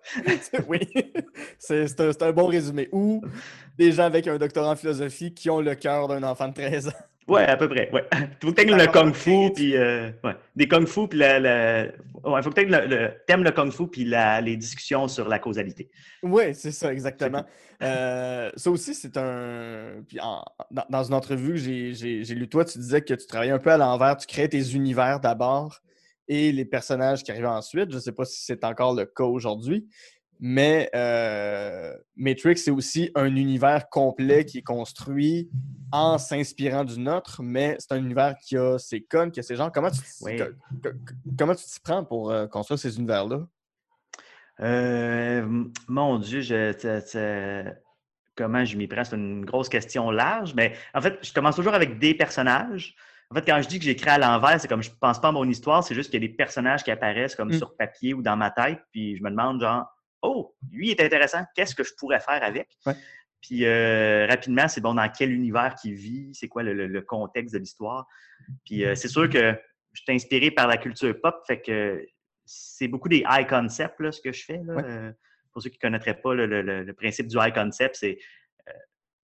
oui, c'est un, c'est un bon résumé. Ou des gens avec un doctorat en philosophie qui ont le cœur d'un enfant de 13 ans. Ouais, à peu près. Ouais. *laughs* Faut que t'aimes le kung fu puis euh, ouais. des kung fu puis la, la... ouais, faut que t'aimes le, le... le kung fu puis la... les discussions sur la causalité. Oui, c'est ça, exactement. *laughs* Euh, ça aussi, c'est un. Puis en- dans, dans une entrevue j'ai- lu, toi, tu disais que tu travaillais un peu à l'envers. Tu créais tes univers d'abord et les personnages qui arrivaient ensuite. Je ne sais pas si c'est encore le cas aujourd'hui, mais euh, Matrix, c'est aussi un univers complet qui est construit en s'inspirant du nôtre, mais c'est un univers qui a ses codes, qui a ses genres. Comment tu Oui. comment tu t'y prends pour euh, construire ces univers-là? Euh, mon Dieu, je, comment je m'y prends? C'est une grosse question large, mais en fait, je commence toujours avec des personnages. En fait, quand je dis que j'écris à l'envers, c'est comme je pense pas à mon histoire, c'est juste qu'il y a des personnages qui apparaissent comme Mm. sur papier ou dans ma tête, puis je me demande genre, oh, lui est intéressant, qu'est-ce que je pourrais faire avec? Ouais. Puis euh, rapidement, c'est bon, dans quel univers qu'il vit, c'est quoi le, le- le contexte de l'histoire. Puis euh, c'est sûr que je suis inspiré par la culture pop, fait que c'est beaucoup des high concepts, là, ce que je fais. là. Ouais. Euh, pour ceux qui ne connaîtraient pas le, principe du high concept, c'est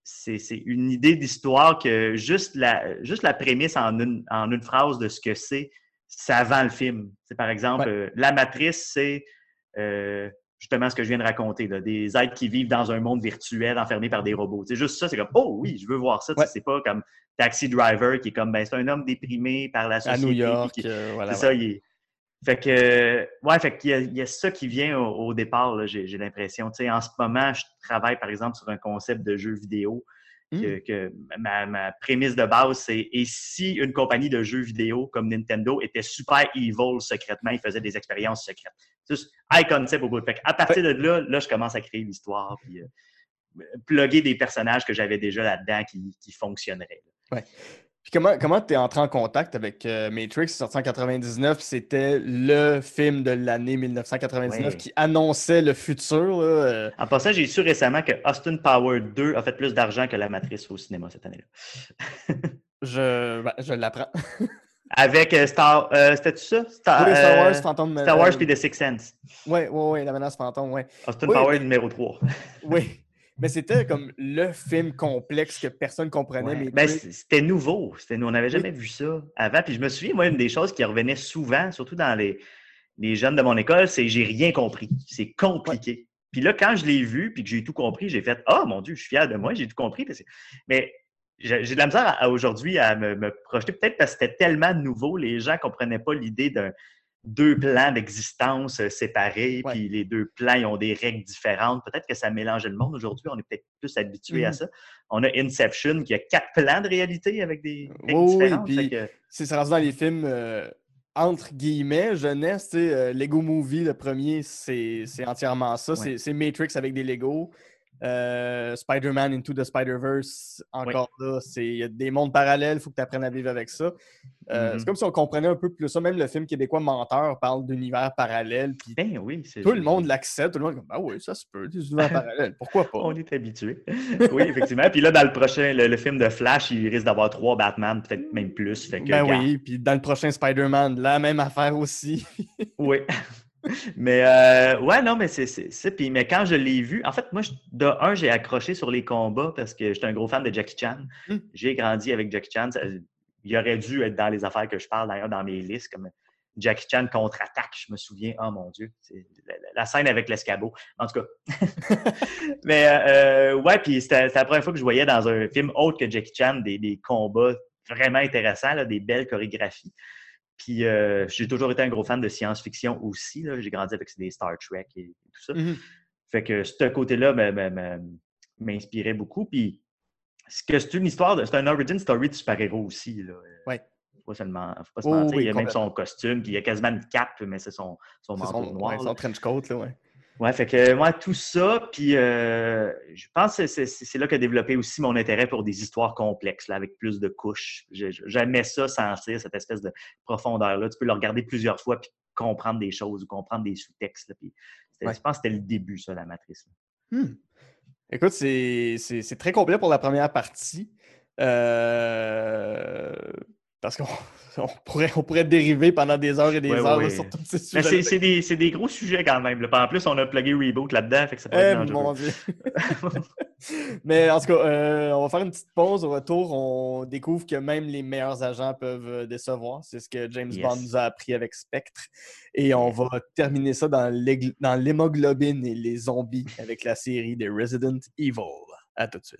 c'est une idée d'histoire que juste la, juste la prémisse en une, en une phrase de ce que c'est, ça vend le film. C'est par exemple, Ouais. la matrice, c'est euh, justement ce que je viens de raconter, là, des êtres qui vivent dans un monde virtuel enfermés par des robots. C'est juste ça, c'est comme Oh oui, je veux voir ça. Tu sais, Ouais. C'est pas comme Taxi Driver qui est comme ben, c'est un homme déprimé par la À société. New puis York, qui- euh, voilà. c'est ça, il est- Fait que, ouais, fait qu'il y a, il y a ça qui vient au, au départ, j'ai l'impression. Tu sais, en ce moment, je travaille, par exemple, sur un concept de jeu vidéo. Hmm. Que, que ma, ma prémisse de base, c'est et si une compagnie de jeux vidéo comme Nintendo était super evil secrètement, ils faisaient des expériences secrètes. C'est juste high concept au bout. Fait à partir de là, là, je commence à créer l'histoire, puis euh, plugger des personnages que j'avais déjà là-dedans qui, qui fonctionneraient. là. Puis comment comment tu es entré en contact avec euh, Matrix, sorti en 99, puis c'était le film de l'année 1999 Ouais. qui annonçait le futur. là, euh, En passant, j'ai su récemment que Austin Power 2 a fait plus d'argent que La Matrice au cinéma cette année-là. *laughs* je ben, je l'apprends. *laughs* Avec euh, Star. Euh, C'était-tu ça? Star, Oui, Star euh, Wars, Phantom Star Wars euh, puis The Sixth Sense. Ouais, ouais, ouais, la menace fantôme, ouais. Austin Oui, Power mais- numéro 3. Oui. *laughs* Mais c'était comme le film complexe que personne comprenait. Ouais. mais Ben, c'était nouveau. On n'avait Oui. jamais vu ça avant. Puis je me souviens, moi, une des choses qui revenait souvent, surtout dans les, les jeunes de mon école, c'est j'ai rien compris. C'est compliqué. Puis là, quand je l'ai vu puis que j'ai tout compris, j'ai fait Ah mon Dieu, je suis fier de moi, j'ai tout compris. Mais j'ai de la misère aujourd'hui à me, me projeter, peut-être parce que c'était tellement nouveau, les gens ne comprenaient pas l'idée d'un deux plans d'existence euh, séparés, Ouais. puis les deux plans ils ont des règles différentes. Peut-être que ça mélangeait le monde aujourd'hui. On est peut-être plus habitué à Mhm. ça. On a Inception qui a quatre plans de réalité avec des règles Oui, oui, différentes. que- C'est ça rendu dans les films euh, entre guillemets jeunesse, tu sais, euh, Lego Movie, le premier, c'est entièrement ça. Ouais. C'est- C'est Matrix avec des Lego. Euh, Spider-Man Into the Spider-Verse, encore là, il y a des mondes parallèles, il faut que tu apprennes à vivre avec ça. Euh, c'est Mhm. comme si on comprenait un peu plus ça. Même le film québécois Menteur parle d'univers parallèles. Puis Ben oui, c'est tout le monde l'accepte. Tout le monde comme, ah oui, ça se peut, des univers *laughs* parallèles. Pourquoi pas? On est habitué. *laughs* oui, effectivement. Puis là, dans le prochain, le, le film de Flash, il risque d'avoir trois Batman, peut-être même plus. Fait que, Ben oui, puis dans le prochain Spider-Man, la même affaire aussi. Oui. *laughs* mais euh, ouais, non, mais c'est c'est- Puis, mais quand je l'ai vu, en fait, moi, je- de un, j'ai accroché sur les combats parce que j'étais un gros fan de Jackie Chan. Hmm. J'ai grandi avec Jackie Chan. Ça- il aurait dû être dans les affaires que je parle d'ailleurs dans mes listes, comme Jackie Chan contre-attaque, je me souviens. Oh mon Dieu, c'est la, la- scène avec l'escabeau. En tout cas. *laughs* mais euh, ouais, puis c'était c'était la première fois que je voyais dans un film autre que Jackie Chan des, des combats vraiment intéressants, là, des belles chorégraphies. Puis euh, j'ai toujours été un gros fan de science-fiction aussi. J'ai grandi avec des Star Trek et, et tout ça. Mhm. Fait que ce côté-là m'inspirait beaucoup. Puis c'est une histoire, de- c'est un origin story de super-héros aussi. Là. Ouais. Faut pas seulement, faut pas se Oh, mentir. oui, il y a même son costume, puis il y a quasiment une cape, mais c'est son, son C'est manteau son, noir. ouais, son trench coat, là, ouais. Ouais, fait que moi, tout ça, puis euh, je pense que c'est- c'est c'est là qu'a développé aussi mon intérêt pour des histoires complexes, là, avec plus de couches. J'ai- J'aimais ça sentir cette espèce de profondeur-là. Tu peux le regarder plusieurs fois puis comprendre des choses ou comprendre des sous-textes. Ouais. Je pense que c'était le début, ça, la matrice. Hmm. Écoute, c'est c'est- c'est très complet pour la première partie. Euh, Parce qu'on *laughs* on pourrait, on pourrait dériver pendant des heures et des heures là, sur tous ces Mais sujets. c'est c'est des, gros sujets quand même. là. En plus, on a plugué Reboot là-dedans, fait que ça peut Eh, être dangereux. mon Dieu. *laughs* Mais en tout cas, euh, on va faire une petite pause. Au retour, on découvre que même les meilleurs agents peuvent euh, décevoir. C'est ce que James Yes. Bond nous a appris avec Spectre. Et on va terminer ça dans l'hémoglobine et les zombies avec la série des Resident Evil. À tout de suite.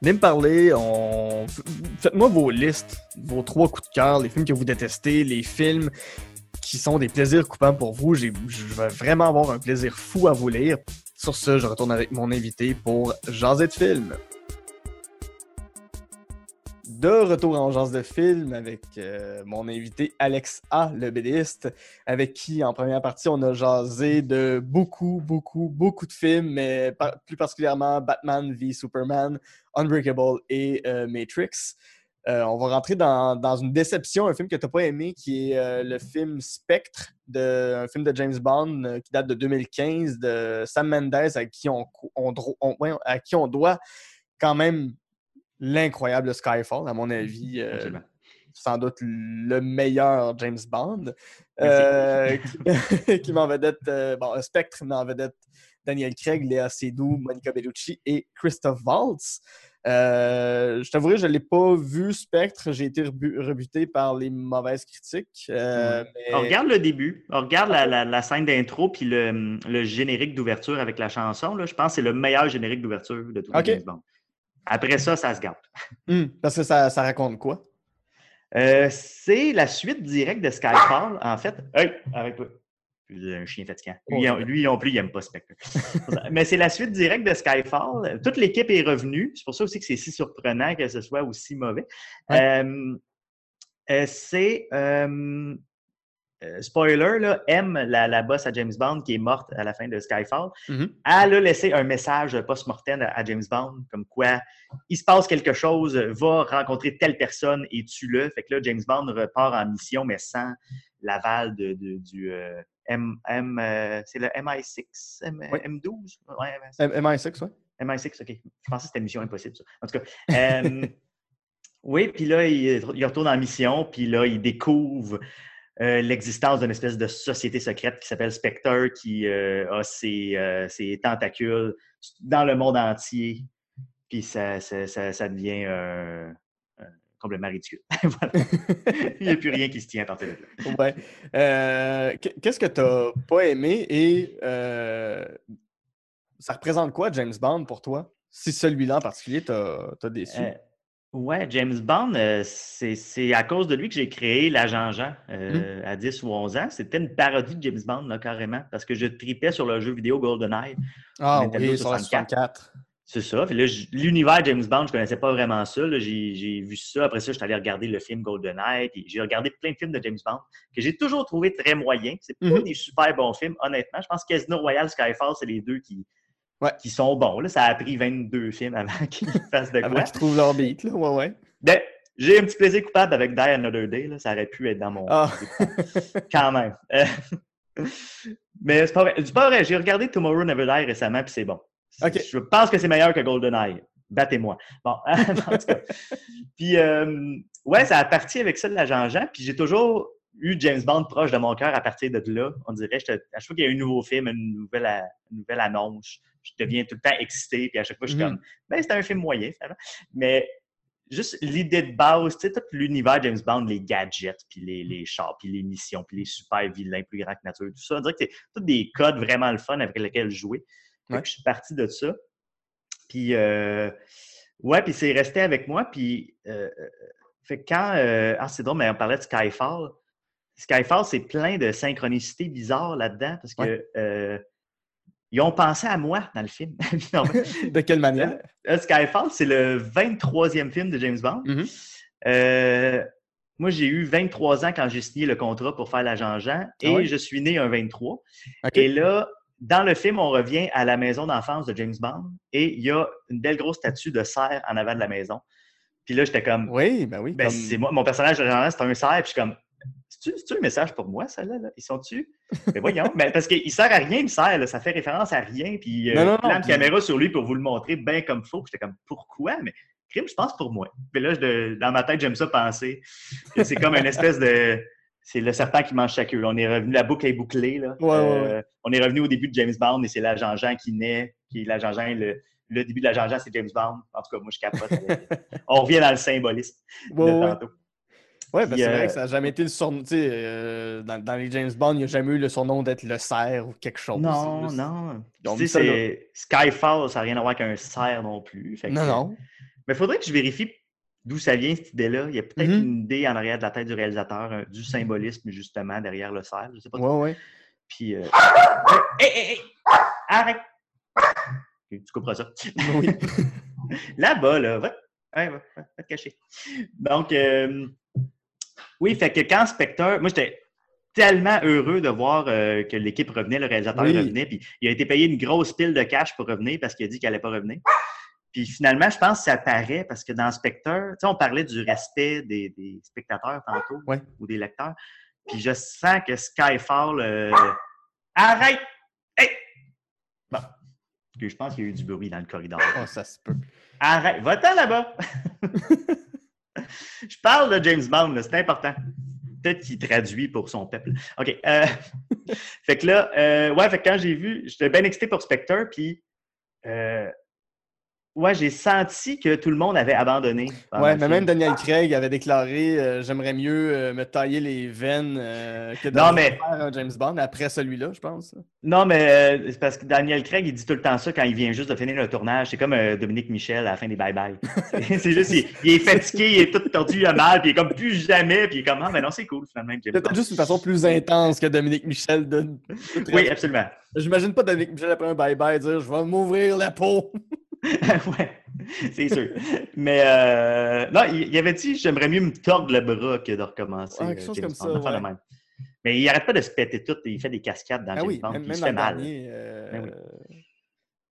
Venez me parler, on... faites-moi vos listes, vos trois coups de cœur, les films que vous détestez, les films qui sont des plaisirs coupants pour vous. Je vais vraiment avoir un plaisir fou à vous lire. Sur ce, je retourne avec mon invité pour Jaser de film. De retour en Jase de film avec euh, mon invité Alex A, le BDiste, avec qui en première partie on a jasé de beaucoup, beaucoup, beaucoup de films, mais plus particulièrement Batman v Superman, Unbreakable et euh, Matrix. Euh, on va rentrer dans, dans une déception, un film que tu n'as pas aimé, qui est le film Spectre, de, un film de James Bond qui date de 2015, de Sam Mendes, à qui on, on à qui on doit quand même l'incroyable Skyfall, à mon avis. euh, Absolument. sans doute le meilleur James Bond, *laughs* euh, qui, *laughs* qui met en vedette, euh, bon, Spectre met en vedette Daniel Craig, Léa Seydoux, Monica Bellucci et Christophe Waltz. Euh, je t'avouerai, je ne l'ai pas vu, Spectre. J'ai été rebu- rebuté par les mauvaises critiques. euh, mais- On regarde le début, on regarde la, la- la scène d'intro puis le, le générique d'ouverture avec la chanson. Là, je pense que c'est le meilleur générique d'ouverture de tout. James Bond. Après ça, ça se gâte. Hmm, parce que ça, ça raconte quoi? Euh, c'est la suite directe de Skyfall, en fait. Hey, arrête-toi. Puis, Un chien fatigant. Lui, lui non plus, il n'aime pas Spectre. *laughs* Mais c'est la suite directe de Skyfall. Toute l'équipe est revenue. C'est pour ça aussi que c'est si surprenant que ce soit aussi mauvais. Ouais. Euh, euh, c'est. Euh, spoiler, là, M, la, la boss à James Bond, qui est morte à la fin de Skyfall, Mhm. elle a laissé un message post-mortem à, à James Bond, comme quoi il se passe quelque chose, va rencontrer telle personne et tue-le. Fait que là, James Bond repart en mission, mais sans l'aval de, de- du euh, M, M euh, c'est le MI6, M, Oui. M12? Ouais, M- MI6, ouais. MI6, OK. Je pensais que c'était Mission Impossible, ça. En tout cas, *laughs* oui, puis là, il, il retourne en mission, puis là, il découvre euh, l'existence d'une espèce de société secrète qui s'appelle Spectre, qui euh, a ses, euh, ses tentacules dans le monde entier, puis ça, ça, ça, ça devient complètement ridicule. *laughs* Il n'y a plus rien qui se tient à partir de là. Ouais. Qu'est-ce que tu n'as pas aimé et ça représente quoi, James Bond, pour toi? Si celui-là en particulier t'as as déçu. Ouais, James Bond, euh, c'est à cause de lui que j'ai créé l'agent Jean Mmh. euh, à 10 ou 11 ans. C'était une parodie de James Bond, là, carrément, parce que je tripais sur le jeu vidéo GoldenEye. Ah oui, la 64. 64. C'est ça. L'univers James Bond, je connaissais pas vraiment ça. J'ai vu ça. Après ça, je suis allé regarder le film GoldenEye. Puis j'ai regardé plein de films de James Bond que j'ai toujours trouvé très moyens. C'est pas Mhm. des super bons films, honnêtement. Je pense que Casino Royale, Skyfall, c'est les deux qui, Ouais. qui sont bons. Là, ça a pris 22 films avant *laughs* qu'ils fassent de Avant quoi. qu'ils trouvent leur beat, là. Ouais, ouais. Ben, j'ai un petit plaisir coupable avec Die Another Day. Là. Ça aurait pu être dans mon. Ah. Quand même. Euh, Mais c'est pas vrai. C'est pas vrai. J'ai regardé Tomorrow Never Die récemment, puis c'est bon. Je pense que c'est meilleur que GoldenEye. Battez-moi. Bon, *laughs* en tout cas. Puis, euh, ouais, ça a parti avec ça de l'agent Jean. Puis j'ai toujours eu James Bond proche de mon cœur à partir de là. On dirait, je à chaque fois qu'il y a un nouveau film, une nouvelle, une nouvelle annonce, je deviens tout le temps excité. Puis à chaque fois, je suis Mhm. comme, ben, c'est un film moyen, finalement. Mais juste l'idée de base, tu sais, tout l'univers James Bond, les gadgets, puis les, les chars, puis les missions, puis les super vilains plus grands que nature, tout ça, on dirait que c'est tous des codes vraiment le fun avec lesquels jouer. Ouais. que je suis parti de ça. Puis, euh, ouais, puis c'est resté avec moi. Puis, euh, euh, fait que quand. euh, ah, c'est drôle, mais on parlait de Skyfall. Skyfall, c'est plein de synchronicités bizarres là-dedans parce que. Ouais. euh, ils ont pensé à moi dans le film. *laughs* Non, mais- *laughs* De quelle manière? euh, Skyfall, c'est le 23e film de James Bond. Mhm. Euh, moi, j'ai eu 23 ans quand j'ai signé le contrat pour faire l'agent Jean et Ah ouais? je suis né un 23. OK. Et là, dans le film, on revient à la maison d'enfance de James Bond et il y a une belle grosse statue de cerf en avant de la maison. Puis là, j'étais comme, Oui, ben oui. ben, comme- c'est moi, mon personnage de c'est un cerf. Puis je suis comme, c'est-tu un message pour moi, ça là? là? Ils sont-tu? Mais voyons, mais parce qu'il sert à rien, cerf, là. ça fait référence à rien. Puis euh, Non, puis- caméra sur lui pour vous le montrer bien comme faut. Puis J'étais comme, pourquoi? Mais crime, je pense pour moi. Puis là, je- dans ma tête, j'aime ça penser que c'est comme une espèce de. C'est le serpent qui mange sa queue. On est revenu, la boucle est bouclée. Là. Ouais, ouais, Euh, on est revenu au début de James Bond et c'est l'agent Jean qui naît. Qui est l'agent Jean, le, le début de l'agent Jean, c'est James Bond. En tout cas, moi, je capote. *laughs* on revient dans le symbolisme Ouais, de tantôt. Ouais, ben Puis, c'est euh, vrai que ça n'a jamais été le surnom. Tu sais, euh, dans, dans les James Bond, il n'y a jamais eu le surnom d'être le cerf ou quelque chose. Non, non. Sais, ça Skyfall, ça n'a rien à voir avec un cerf non plus. Que- Non, non. Mais il faudrait que je vérifie d'où ça vient, cette idée-là. Il y a peut-être Mhm. une idée en arrière de la tête du réalisateur, euh, du symbolisme, justement, derrière le cerf. Je sais pas. Ouais, ouais. Puis. euh, Hé, hé, hé! Arrête! Tu couperas ça. Oui. *laughs* Là-bas, là, va, ouais, va- va te cacher. Donc, euh, oui, fait que quand Spectre, moi, j'étais tellement heureux de voir euh, que l'équipe revenait, le réalisateur Oui. revenait, puis il a été payé une grosse pile de cash pour revenir parce qu'il a dit qu'il n'allait pas revenir. Puis finalement, je pense que ça paraît parce que dans Spectre, tu sais, on parlait du respect des, des spectateurs tantôt Ouais. ou des lecteurs. Puis je sens que Skyfall. euh, Arrête! Hey! Bon. Ok, Je pense qu'il y a eu du bruit dans le corridor. Oh, ça se peut. Arrête, va-t'en là-bas! *laughs* Je parle de James Bond, c'est important. Peut-être qu'il traduit pour son peuple. OK. euh, *laughs* fait que là, euh, ouais, fait que quand j'ai vu, j'étais bien excité pour Spectre, puis euh, ouais, j'ai senti que tout le monde avait abandonné. Ouais, mais même Daniel Craig avait déclaré euh, J'aimerais mieux euh, me tailler les veines euh, que de Non, mais- faire un James Bond après celui-là, je pense. Non, mais c'est parce que Daniel Craig, il dit tout le temps ça quand il vient juste de finir le tournage. C'est comme Dominique Michel à la fin des Bye Bye. *laughs* C'est- juste, il, il est fatigué, il est tout tordu, il a mal, puis il est comme plus jamais, puis il est comme, ah, mais non, c'est cool finalement. James Bond. juste une façon plus intense que Dominique Michel. De Oui, absolument. J'imagine pas Dominique Michel après un bye-bye dire Je vais m'ouvrir la peau. *laughs* ouais, c'est sûr. Mais euh, non, il, il avait dit j'aimerais mieux me tordre le bras que de recommencer. Ouais, quelque euh, chose James comme Bond, ça, ouais. même. Mais il arrête pas de se péter tout, il fait des cascades dans Ah James oui, Bond, même, il même se fait mal. dernier. euh, Ben oui.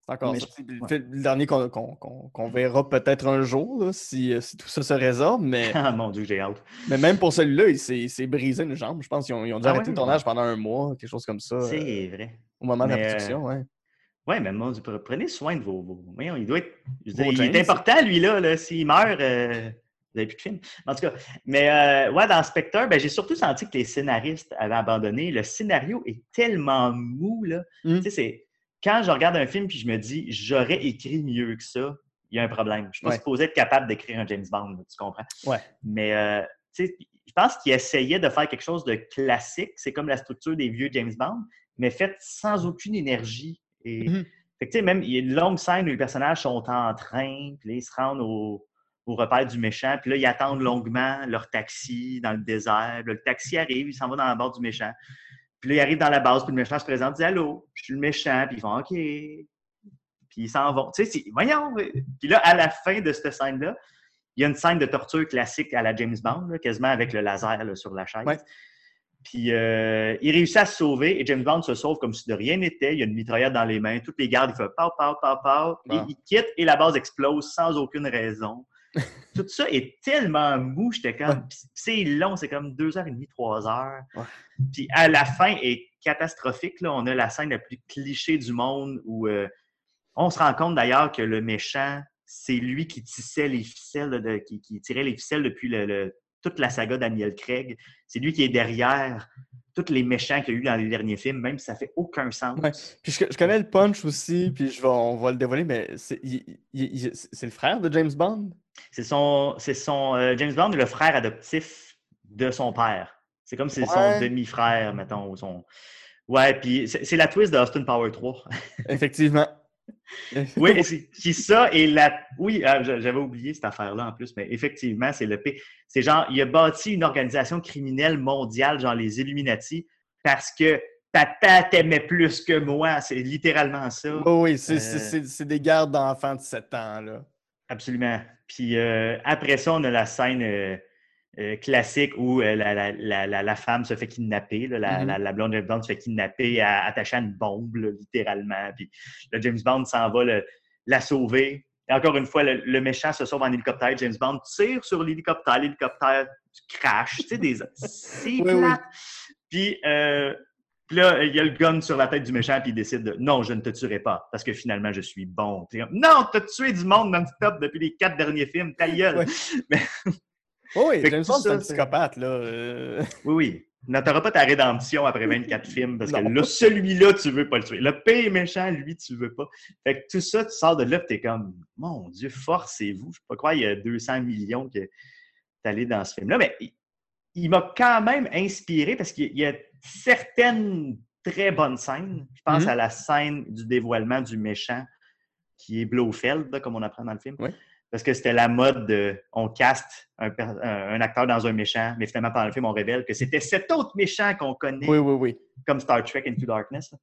Encore Mais le, ouais. fait- le dernier qu'on verra peut-être un jour, là, si, euh, si tout ça se résorbe. Mais, *laughs* Ah mon Dieu, j'ai hâte. mais même pour celui-là, il s'est brisé une jambe. Je pense qu'ils ont, ils ont dû Ah arrêter ouais? le tournage pendant un mois, quelque chose comme ça, euh, C'est vrai. au moment de la euh, production. Ouais. Oui, mais mon Dieu, pre- prenez soin de vos. vos- il doit être. je dire, il est important, lui, là. S'il meurt, euh, vous n'avez plus de film. En tout cas, mais euh, ouais, dans Spectre, ben, j'ai surtout senti que les scénaristes avaient abandonné. Le scénario est tellement mou, là. Mm. Tu sais, c'est. Quand je regarde un film puis je me dis, j'aurais écrit mieux que ça, il y a un problème. Je ne suis pas Ouais. supposé être capable d'écrire un James Bond, là, tu comprends? Ouais. Mais, euh, tu sais, je pense qu'il essayait de faire quelque chose de classique. C'est comme la structure des vieux James Bond, mais faite sans aucune énergie. Et. Fait que, tu sais, même, il y a une longue scène où les personnages sont en train, puis là, ils se rendent au, au repère du méchant, puis là, ils attendent longuement leur taxi dans le désert. Là, le taxi arrive, il s'en va dans la base du méchant. Puis là, il arrive dans la base, puis le méchant se présente, dit Allô, je suis le méchant, puis ils font OK. Puis ils s'en vont. Tu sais, voyons. Puis là, à la fin de cette scène-là, il y a une scène de torture classique à la James Bond, là, quasiment avec le laser là, sur la chaise. Ouais. Puis euh, il réussit à se sauver et James Bond se sauve comme si de rien n'était. Il y a une mitraillette dans les mains. Toutes les gardes, il fait pow, pow, pow, pow. Ah. il quitte et la base explose sans aucune raison. *laughs* Tout ça est tellement mou. J'étais comme. Ouais. C'est long, c'est comme deux heures et demie, trois heures. Ouais. Puis à la fin est catastrophique. Là. On a la scène la plus cliché du monde où euh, on se rend compte d'ailleurs que le méchant, c'est lui qui tissait les ficelles, de- qui, qui tirait les ficelles depuis le- le- toute la saga Daniel Craig. C'est lui qui est derrière tous les méchants qu'il y a eu dans les derniers films, même si ça fait aucun sens. Ouais. Puis je, je connais le punch aussi, puis je vais, on va le dévoiler, mais c'est le frère de James Bond? C'est son, euh, James Bond est le frère adoptif de son père. C'est comme si c'est Ouais. son demi-frère, mettons. ou Son... Ouais, puis c'est c'est la twist de Austin Power 3. *laughs* Effectivement. *laughs* Oui, qui ça et la. Oui, ah, j'a- j'avais oublié cette affaire-là en plus, mais effectivement, c'est le P. C'est genre, il a bâti une organisation criminelle mondiale, genre les Illuminati, parce que papa t'aimait plus que moi. C'est littéralement ça. Oh oui, c'est Euh, c'est des gardes d'enfants de 7 ans, là. Absolument. Puis euh, après ça, on a la scène euh, euh, classique où euh, la, la- la- la- la femme se fait kidnapper. là, la, blonde James Bond se fait kidnapper, à- attachée à une bombe, là, littéralement. Puis le James Bond s'en va le- la sauver. Et encore une fois, le, le méchant se sauve en hélicoptère. James Bond tire sur l'hélicoptère. L'hélicoptère crash. Tu sais, des... *laughs* c'est Oui, oui. plate. Puis, euh, puis là, il y a le gun sur la tête du méchant, puis il décide de non, je ne te tuerai pas, parce que finalement, je suis bon. Non, t'as tué du monde non-stop depuis les quatre derniers films, ta *laughs* gueule. Ouais. Oh oui, Fait que James tout Bond, c'est ça, un psychopathe, là. euh. *laughs* Oui, oui. Non, t'auras pas ta rédemption après 24 *laughs* films, parce que Non. là, celui-là, tu veux pas le tuer. Le pire méchant, lui, tu veux pas. Fait que tout ça, tu sors de là, tu t'es comme, mon Dieu, forcez-vous. Je peux pas croire qu'il y a 200 millions que allé dans ce film-là. Mais il, il m'a quand même inspiré parce qu'il y a certaines très bonnes scènes. Je pense Mhm. à la scène du dévoilement du méchant qui est Blofeld, là, comme on apprend dans le film. Oui. Parce que c'était la mode de on caste un, acteur dans un méchant, mais finalement, pendant le film, on révèle que c'était cet autre méchant qu'on connaît Oui, oui, oui. comme Star Trek Into Darkness.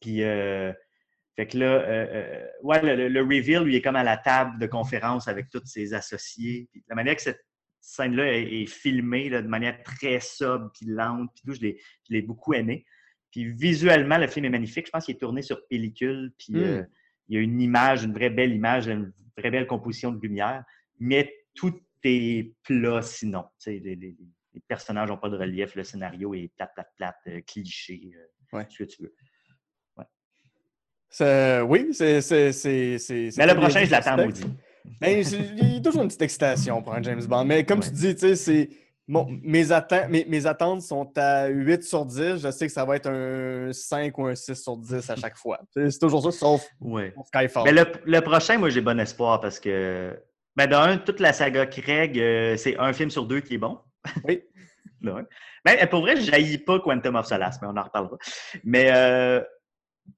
Puis, euh, fait que là, euh, euh, ouais, le, reveal, lui, est comme à la table de conférence avec tous ses associés. Puis la manière que cette scène-là est, est filmée là, de manière très sobre puis lente, puis tout, je l'ai, je l'ai beaucoup aimé. Puis visuellement, le film est magnifique. Je pense qu'il est tourné sur pellicule, puis Mm. euh, il y a une image, une vraie belle image, une vraie belle composition de lumière, mais tout est plat sinon. Les, les- les personnages n'ont pas de relief, le scénario est plate, plate, plate, euh, cliché, euh, Ouais. ce que tu veux. Oui, c'est. Mais le prochain, je l'attends, dit. maudit. Ben, il y a toujours une petite excitation pour un James Bond. Mais comme Ouais. tu dis, tu sais, c'est. Bon, mes, mes, mes attentes sont à 8 sur 10. Je sais que ça va être un 5 ou un 6 sur 10 à chaque fois. C'est toujours ça, sauf Ouais. Skyfall. Mais le, le prochain, moi, j'ai bon espoir parce que, ben, d'un, toute la saga Craig, euh, c'est un film sur deux qui est bon. Oui. *laughs* Là, Ben, pour vrai, je jaillis pas Quantum of Solace, mais on en reparlera. Mais euh,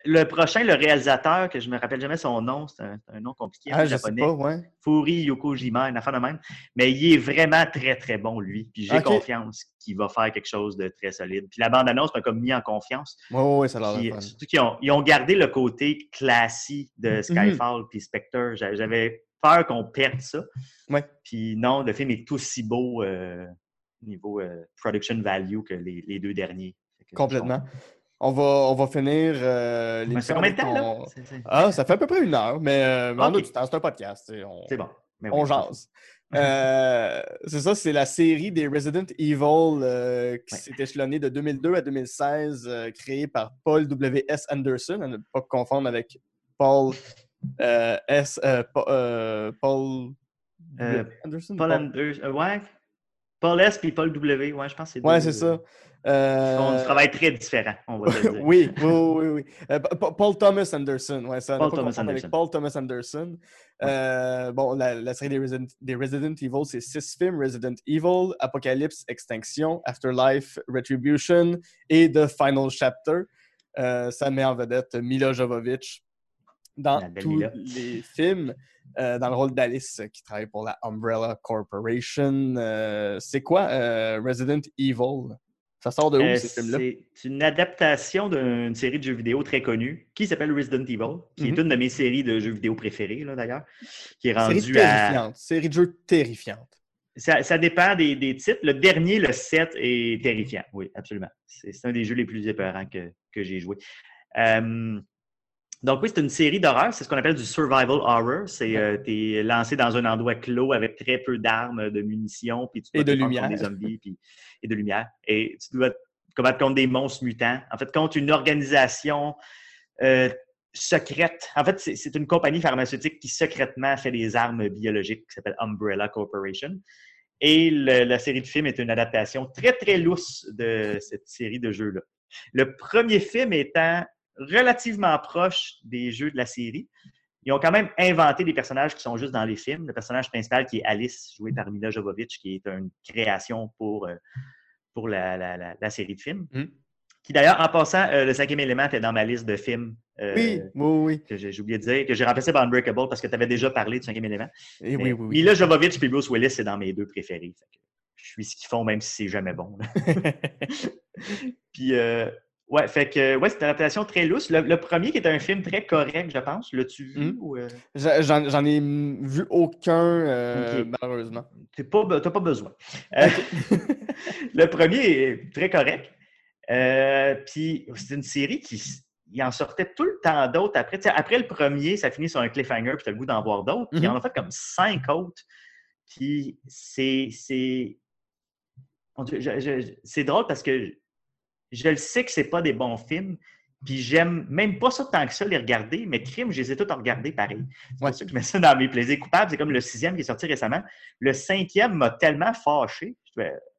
le prochain, le réalisateur, que je me rappelle jamais son nom, c'est un, nom compliqué en Ah, je sais japonais. pas, ouais. Furi Yokojima, une affaire de même. Mais il est vraiment très, très bon, lui. Puis j'ai confiance qu'il va faire quelque chose de très solide. Puis la bande-annonce m'a comme mis en confiance. Ouais, ouais, ça l'air Puis, surtout qu'ils ont, ils ont gardé le côté classique de Skyfall puis Spectre. J'a- J'avais peur qu'on perde ça. Ouais. Puis non, le film est aussi beau euh, niveau euh, production value que les, les deux derniers. Complètement. On va, on va finir euh. Ouais, Ça l'émission combien de Ah, ça fait à peu près une heure, mais, euh, mais on a Ok. du temps, c'est un podcast. On, C'est bon. Mais on jase. Euh, c'est ça, c'est la série des Resident Evil euh, qui Ouais. s'est échelonnée de 2002 à 2016, euh, créée par Paul W.S. Anderson, à ne pas confondre avec Paul euh, S. euh, Pa- euh, Paul Euh, Anderson. Paul Paul- Anders- euh, ouais. Paul S puis Paul W. Ouais, je pense que c'est Ouais, c'est euh, ça. Euh, On travaille très différent, on va te le *laughs* dire. oui, oui, oui, oui. Euh, Pa- Pa- Paul Thomas Anderson, ouais, ça. Paul Thomas avec Anderson. Paul Thomas Anderson. Euh, bon, la, la série des Resident, des Resident Evil, c'est six films Resident Evil, Apocalypse, Extinction, Afterlife, Retribution et The Final Chapter. Euh, ça met en vedette Mila Jovovich. Dans tous les films, euh, dans le rôle d'Alice qui travaille pour la Umbrella Corporation. Euh, c'est quoi euh, Resident Evil? Ça sort de où, ces films-là? c'est une adaptation d'une série de jeux vidéo très connue qui s'appelle Resident Evil, qui Mhm. est une de mes séries de jeux vidéo préférées, là, d'ailleurs, qui est Série à... terrifiante. Série de jeux terrifiante. Ça, ça dépend des, des types. Le dernier, le 7, est terrifiant. Oui, absolument. C'est c'est un des jeux les plus épeurants que, que j'ai joué. Euh, donc oui, c'est une série d'horreur. C'est ce qu'on appelle du survival horror. C'est euh, t'es lancé dans un endroit clos avec très peu d'armes, de munitions, puis tu Et dois de défendre contre lumière. des zombies, puis, et de lumière. Et tu dois te combattre contre des monstres mutants. En fait, contre une organisation euh, secrète. En fait, c'est c'est une compagnie pharmaceutique qui secrètement fait des armes biologiques qui s'appelle Umbrella Corporation. Et le- la série de films est une adaptation très, très lousse de cette série de jeux-là. Le premier film étant relativement proche des jeux de la série. Ils ont quand même inventé des personnages qui sont juste dans les films. Le personnage principal qui est Alice, joué par Mila Jovovich, qui est une création pour, euh, pour la, la- la- la série de films. Mm. Qui d'ailleurs, en passant, euh, le cinquième élément était dans ma liste de films euh, Oui, oui, oui. que j'ai oublié de dire, que j'ai remplacé par Unbreakable parce que tu avais déjà parlé du cinquième élément. Et Eh oui, oui, oui. Mila Jovovich et Bruce Willis, c'est dans mes deux préférés. Je suis ce qu'ils font, même si c'est jamais bon. *laughs* Puis, euh, ouais, fait que, ouais, c'est une adaptation très lousse. Le, le premier, qui est un film très correct, je pense. L'as-tu vu? Mm. ou, euh, J'en ai vu aucun, euh, malheureusement. t'es pas, t'as pas besoin. Euh, *laughs* le premier est très correct. Puis, c'est une série qui il en sortait tout le temps d'autres après. Après le premier, ça finit sur un cliffhanger, puis tu as le goût d'en voir d'autres. Puis, il en a fait comme cinq autres. Puis, c'est. c'est drôle parce que je le sais que c'est pas des bons films. Puis j'aime même pas ça tant que ça les regarder, mais Crime, je les ai tous regardés pareil. C'est pour ça que je mets ça dans mes plaisirs coupables. C'est comme le sixième qui est sorti récemment. Le cinquième m'a tellement fâché.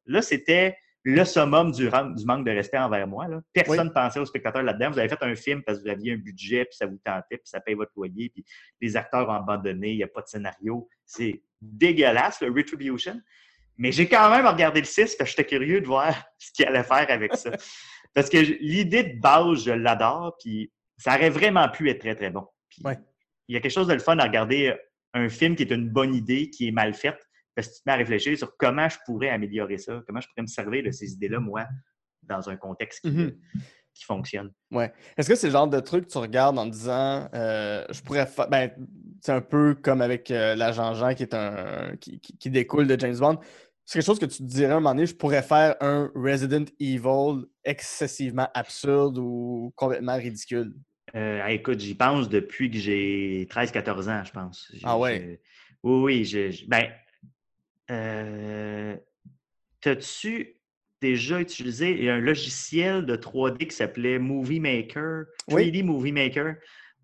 Là, c'était le summum du, manque de respect envers moi. là. Personne ne pensait aux spectateurs là-dedans. Vous avez fait un film parce que vous aviez un budget, puis ça vous tentait, puis ça paye votre loyer, puis les acteurs ont abandonné, il n'y a pas de scénario. C'est dégueulasse, le Retribution. Mais j'ai quand même regardé le 6 parce que j'étais curieux de voir *laughs* ce qu'il allait faire avec ça. *laughs* Parce que l'idée de base, je l'adore, puis ça aurait vraiment pu être très, très bon. Puis Ouais. Il y a quelque chose de le fun à regarder un film qui est une bonne idée, qui est mal faite, parce que tu te mets à réfléchir sur comment je pourrais améliorer ça, comment je pourrais me servir de ces idées-là, moi, dans un contexte qui, Mhm. qui fonctionne. Ouais. Est-ce que c'est le genre de truc que tu regardes en disant euh, je pourrais faire. Ben, c'est un peu comme avec euh, l'agent Jean qui est un. Qui- qui découle de James Bond. C'est quelque chose que tu te dirais à un moment donné, je pourrais faire un Resident Evil excessivement absurde ou complètement ridicule? Euh, ah, écoute, j'y pense depuis que j'ai 13-14 ans, je pense. Ah ouais? oui, oui. je- ben, euh, t'as-tu déjà utilisé un logiciel de 3D qui s'appelait Movie Maker, Oui. 3D Movie Maker?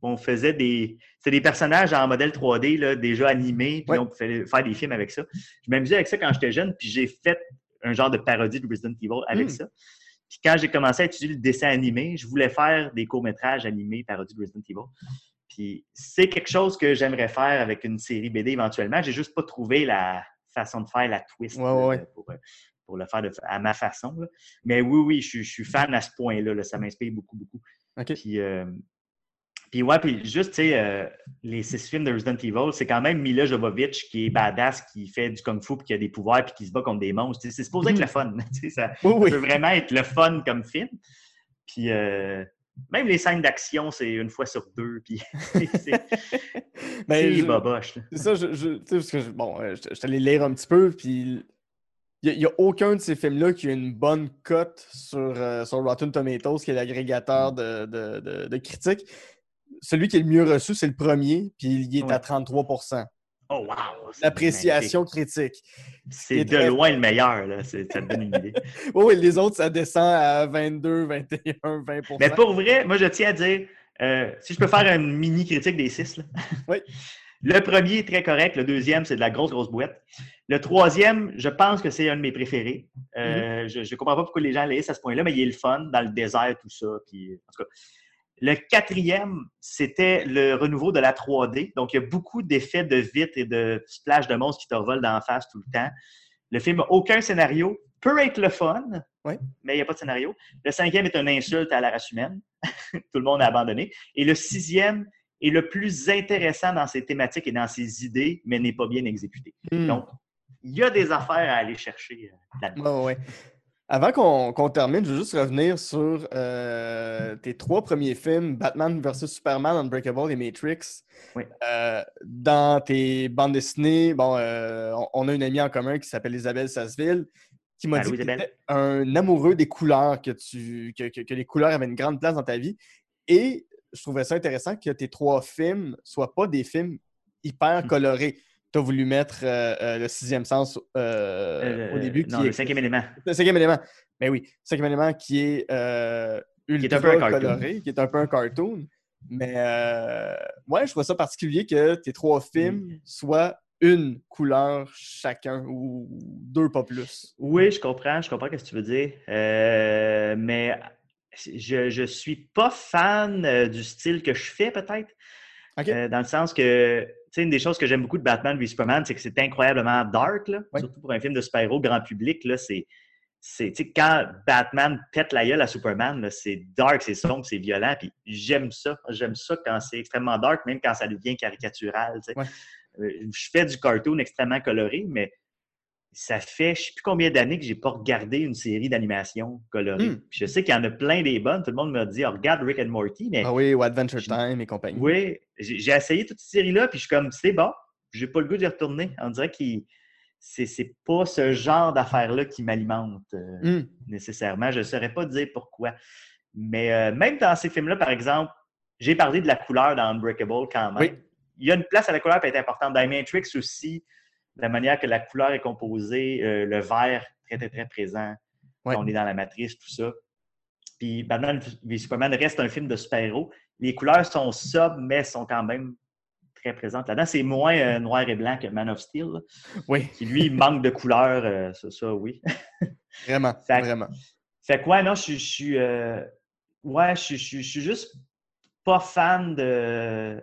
On faisait des. C'était des personnages en modèle 3D là, déjà animés, puis Ouais. on pouvait faire des films avec ça. Je m'amusais avec ça quand j'étais jeune, puis j'ai fait un genre de parodie de Resident Evil avec Mm. ça. Puis quand j'ai commencé à étudier le dessin animé, je voulais faire des courts-métrages animés parodie de Resident Evil. Puis c'est quelque chose que j'aimerais faire avec une série BD éventuellement. J'ai juste pas trouvé la façon de faire la twist Ouais, là, ouais, ouais. Pour, euh, pour le faire de- à ma façon. là. Mais oui, oui, je, suis- je suis fan à ce point-là. là. Ça m'inspire beaucoup, beaucoup. Puis, euh, puis ouais, puis juste, tu sais, euh, les six films de Resident Evil, c'est quand même Mila Jovovich qui est badass, qui fait du kung-fu, puis qui a des pouvoirs, puis qui se bat contre des monstres. C'est supposé être le fun. *laughs* tu sais, ça, Oui, oui. ça peut vraiment être le fun comme film. Puis euh, même les scènes d'action, c'est une fois sur deux. Puis *laughs* c'est Ben, boboche. C'est ça, je, je- tu sais, parce que je- bon, euh, je allé lire un petit peu, puis il n'y a, aucun de ces films-là qui a une bonne cote sur, euh, sur Rotten Tomatoes, qui est l'agrégateur de, de, de- de critiques. Celui qui est le mieux reçu, c'est le premier, puis il est à Ouais. 33% Oh wow! L'appréciation critique. C'est est de très- loin le meilleur. Là. Ça te donne une idée. *laughs* Oui, oui, les autres, ça descend à 22, 21, 20% Mais pour vrai, moi, je tiens à dire, euh, si je peux faire une mini critique des six. là. Oui. *laughs* Le premier est très correct. Le deuxième, c'est de la grosse, grosse boîte. Le troisième, je pense que c'est un de mes préférés. Euh, Je ne comprends pas pourquoi les gens laissent à ce point-là, mais il est le fun dans le désert, tout ça. Puis, en tout cas. Le quatrième, c'était le renouveau de la 3D. Donc, il y a beaucoup d'effets de vitres et de splash de monstres qui te revolent d'en face tout le temps. Le film n'a aucun scénario. Peut être le fun, Oui. mais il n'y a pas de scénario. Le cinquième est une insulte à la race humaine. *laughs* tout le monde a abandonné. Et le sixième est le plus intéressant dans ses thématiques et dans ses idées, mais n'est pas bien exécuté. Hmm. Donc, il y a des affaires à aller chercher euh, là-dedans. Ouais. Avant qu'on termine, je veux juste revenir sur euh, tes trois premiers films, Batman vs Superman, Unbreakable et Matrix. Oui. Euh, dans tes bandes dessinées, bon, euh, on, a une amie en commun qui s'appelle Isabelle Sasseville, qui m'a dit que étais un amoureux des couleurs, que, tu, que, que- que les couleurs avaient une grande place dans ta vie. Et je trouvais ça intéressant que tes trois films soient pas des films hyper Hmm. colorés. Tu as voulu mettre euh, euh, le sixième sens euh, au début. non, qui le cinquième élément. le cinquième élément. Mais oui, le cinquième élément qui est ultra est un peu un cartoon. coloré, qui est un peu un cartoon. Mais ouais, je trouve ça particulier que tes trois films Mm. soient une couleur chacun ou deux, pas plus. Oui, je comprends, je comprends ce que tu veux dire. Euh, mais je, je suis pas fan du style que je fais, peut-être. Euh, dans le sens que, sais, une des choses que j'aime beaucoup de Batman v Superman, c'est que c'est incroyablement dark, là. Surtout pour un film de super-héros grand public. Là, c'est, c'est, tu sais, quand Batman pète la gueule à Superman, c'est dark, c'est sombre, c'est violent. Puis j'aime ça. J'aime ça quand c'est extrêmement dark, même quand ça devient caricatural. tu sais. Ouais. Euh, je fais du cartoon extrêmement coloré, mais ça fait je sais plus combien d'années que j'ai pas regardé une série d'animation colorée. Hmm. Je sais qu'il y en a plein des bonnes. Tout le monde m'a dit, Oh, regarde Rick and Morty, mais Ah oui, ou Adventure Je- Time et compagnie. oui, j'ai essayé toutes ces séries-là, puis je suis comme, c'est bon, j'ai pas le goût d'y retourner. On dirait que c'est c'est pas ce genre d'affaires-là qui m'alimente euh, Hmm. nécessairement. Je ne saurais pas dire pourquoi. Mais euh, même dans ces films-là, par exemple, j'ai parlé de la couleur dans Unbreakable quand même. Oui. Il y a une place à la couleur qui est importante. Dans Matrix aussi, la manière que la couleur est composée, euh, le vert très, très, très présent Ouais. on est dans la matrice, tout ça. Puis Batman v Superman reste un film de super-héros. Les couleurs sont sobres, mais sont quand même très présentes là-dedans. C'est moins euh, noir et blanc que Man of Steel, là, Oui, qui lui manque de couleurs, euh, ça, ça, oui. *laughs* vraiment, Fait- vraiment. Fait que ouais, non, je, suis- euh, ouais, je suis juste pas fan de.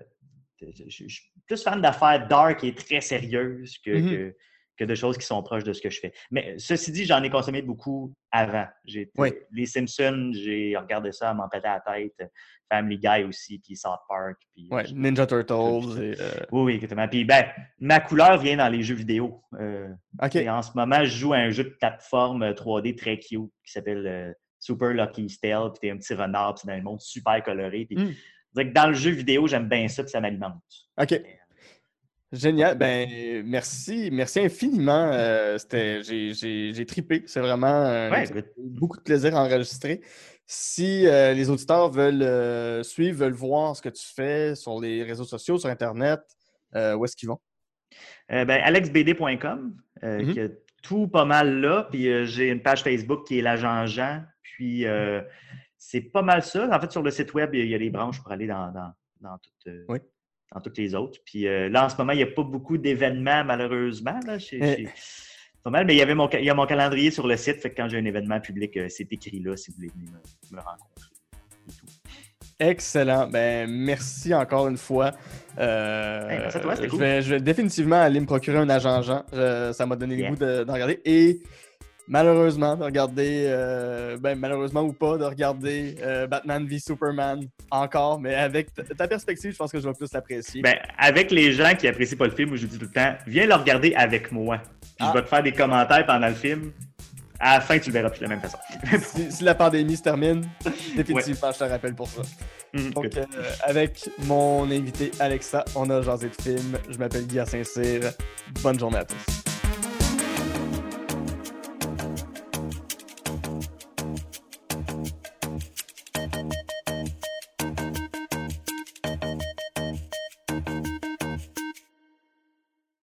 Je, je suis plus fan d'affaires dark et très sérieuses que, Mhm. que, que de choses qui sont proches de ce que je fais. Mais ceci dit, j'en ai consommé beaucoup avant. J'ai Oui. Les Simpsons, j'ai regardé ça m'en péter la tête. Family Guy aussi, puis South Park. Puis, Ouais, Ninja Turtles. Et, euh, Oui, oui, exactement. Puis ben, ma couleur vient dans les jeux vidéo. Euh, et en ce moment, je joue à un jeu de plateforme euh, 3D très cute qui s'appelle euh, Super Lucky Stealth. Puis t'es un petit renard, puis c'est dans un monde super coloré. Puis, Mm. Dirais que dans le jeu vidéo, j'aime bien ça, puis ça m'alimente. OK. Génial. Ben, merci. Merci infiniment. Euh, j'ai, tripé. C'est vraiment Ouais, beaucoup de plaisir à enregistrer. Si euh, les auditeurs veulent euh, suivre, veulent voir ce que tu fais sur les réseaux sociaux, sur Internet, euh, où est-ce qu'ils vont? Euh, ben, alexbd.com, euh, Mhm. qui a tout pas mal là. Puis euh, j'ai une page Facebook qui est l'agent Jean. Puis euh, c'est pas mal ça. En fait, sur le site web, il y a- les branches pour aller dans, dans, dans toutes, euh, Oui. dans toutes les autres. Puis euh, là, en ce moment, il n'y a pas beaucoup d'événements, malheureusement. Là, chez- Eh. chez- Pas mal, mais il y avait mon, ca- il y a mon calendrier sur le site. Fait que quand j'ai un événement public, euh, c'est écrit là si vous voulez venir me, me rencontrer. et tout. Excellent. Ben, merci encore une fois. Euh, Hey, merci à toi, je, cool. vais, je vais définitivement aller me procurer un agent Jean. Je- ça m'a donné le goût de, d'en regarder. Et malheureusement, de regarder, euh, ben, malheureusement ou pas, de regarder euh, Batman v Superman encore. Mais avec ta, perspective, je pense que je vais plus l'apprécier. Ben, avec les gens qui apprécient pas le film, je dis tout le temps, viens le regarder avec moi. Puis Ah. je vais te faire des commentaires pendant le film. À la fin, tu le verras plus de la même façon. *laughs* si, si la pandémie se termine, définitivement, je te rappelle pour ça. Mhm, Donc, euh, avec mon invité Alexa, on a jasé de film. Je m'appelle Guy Saint-Cyr. Bonne journée à tous.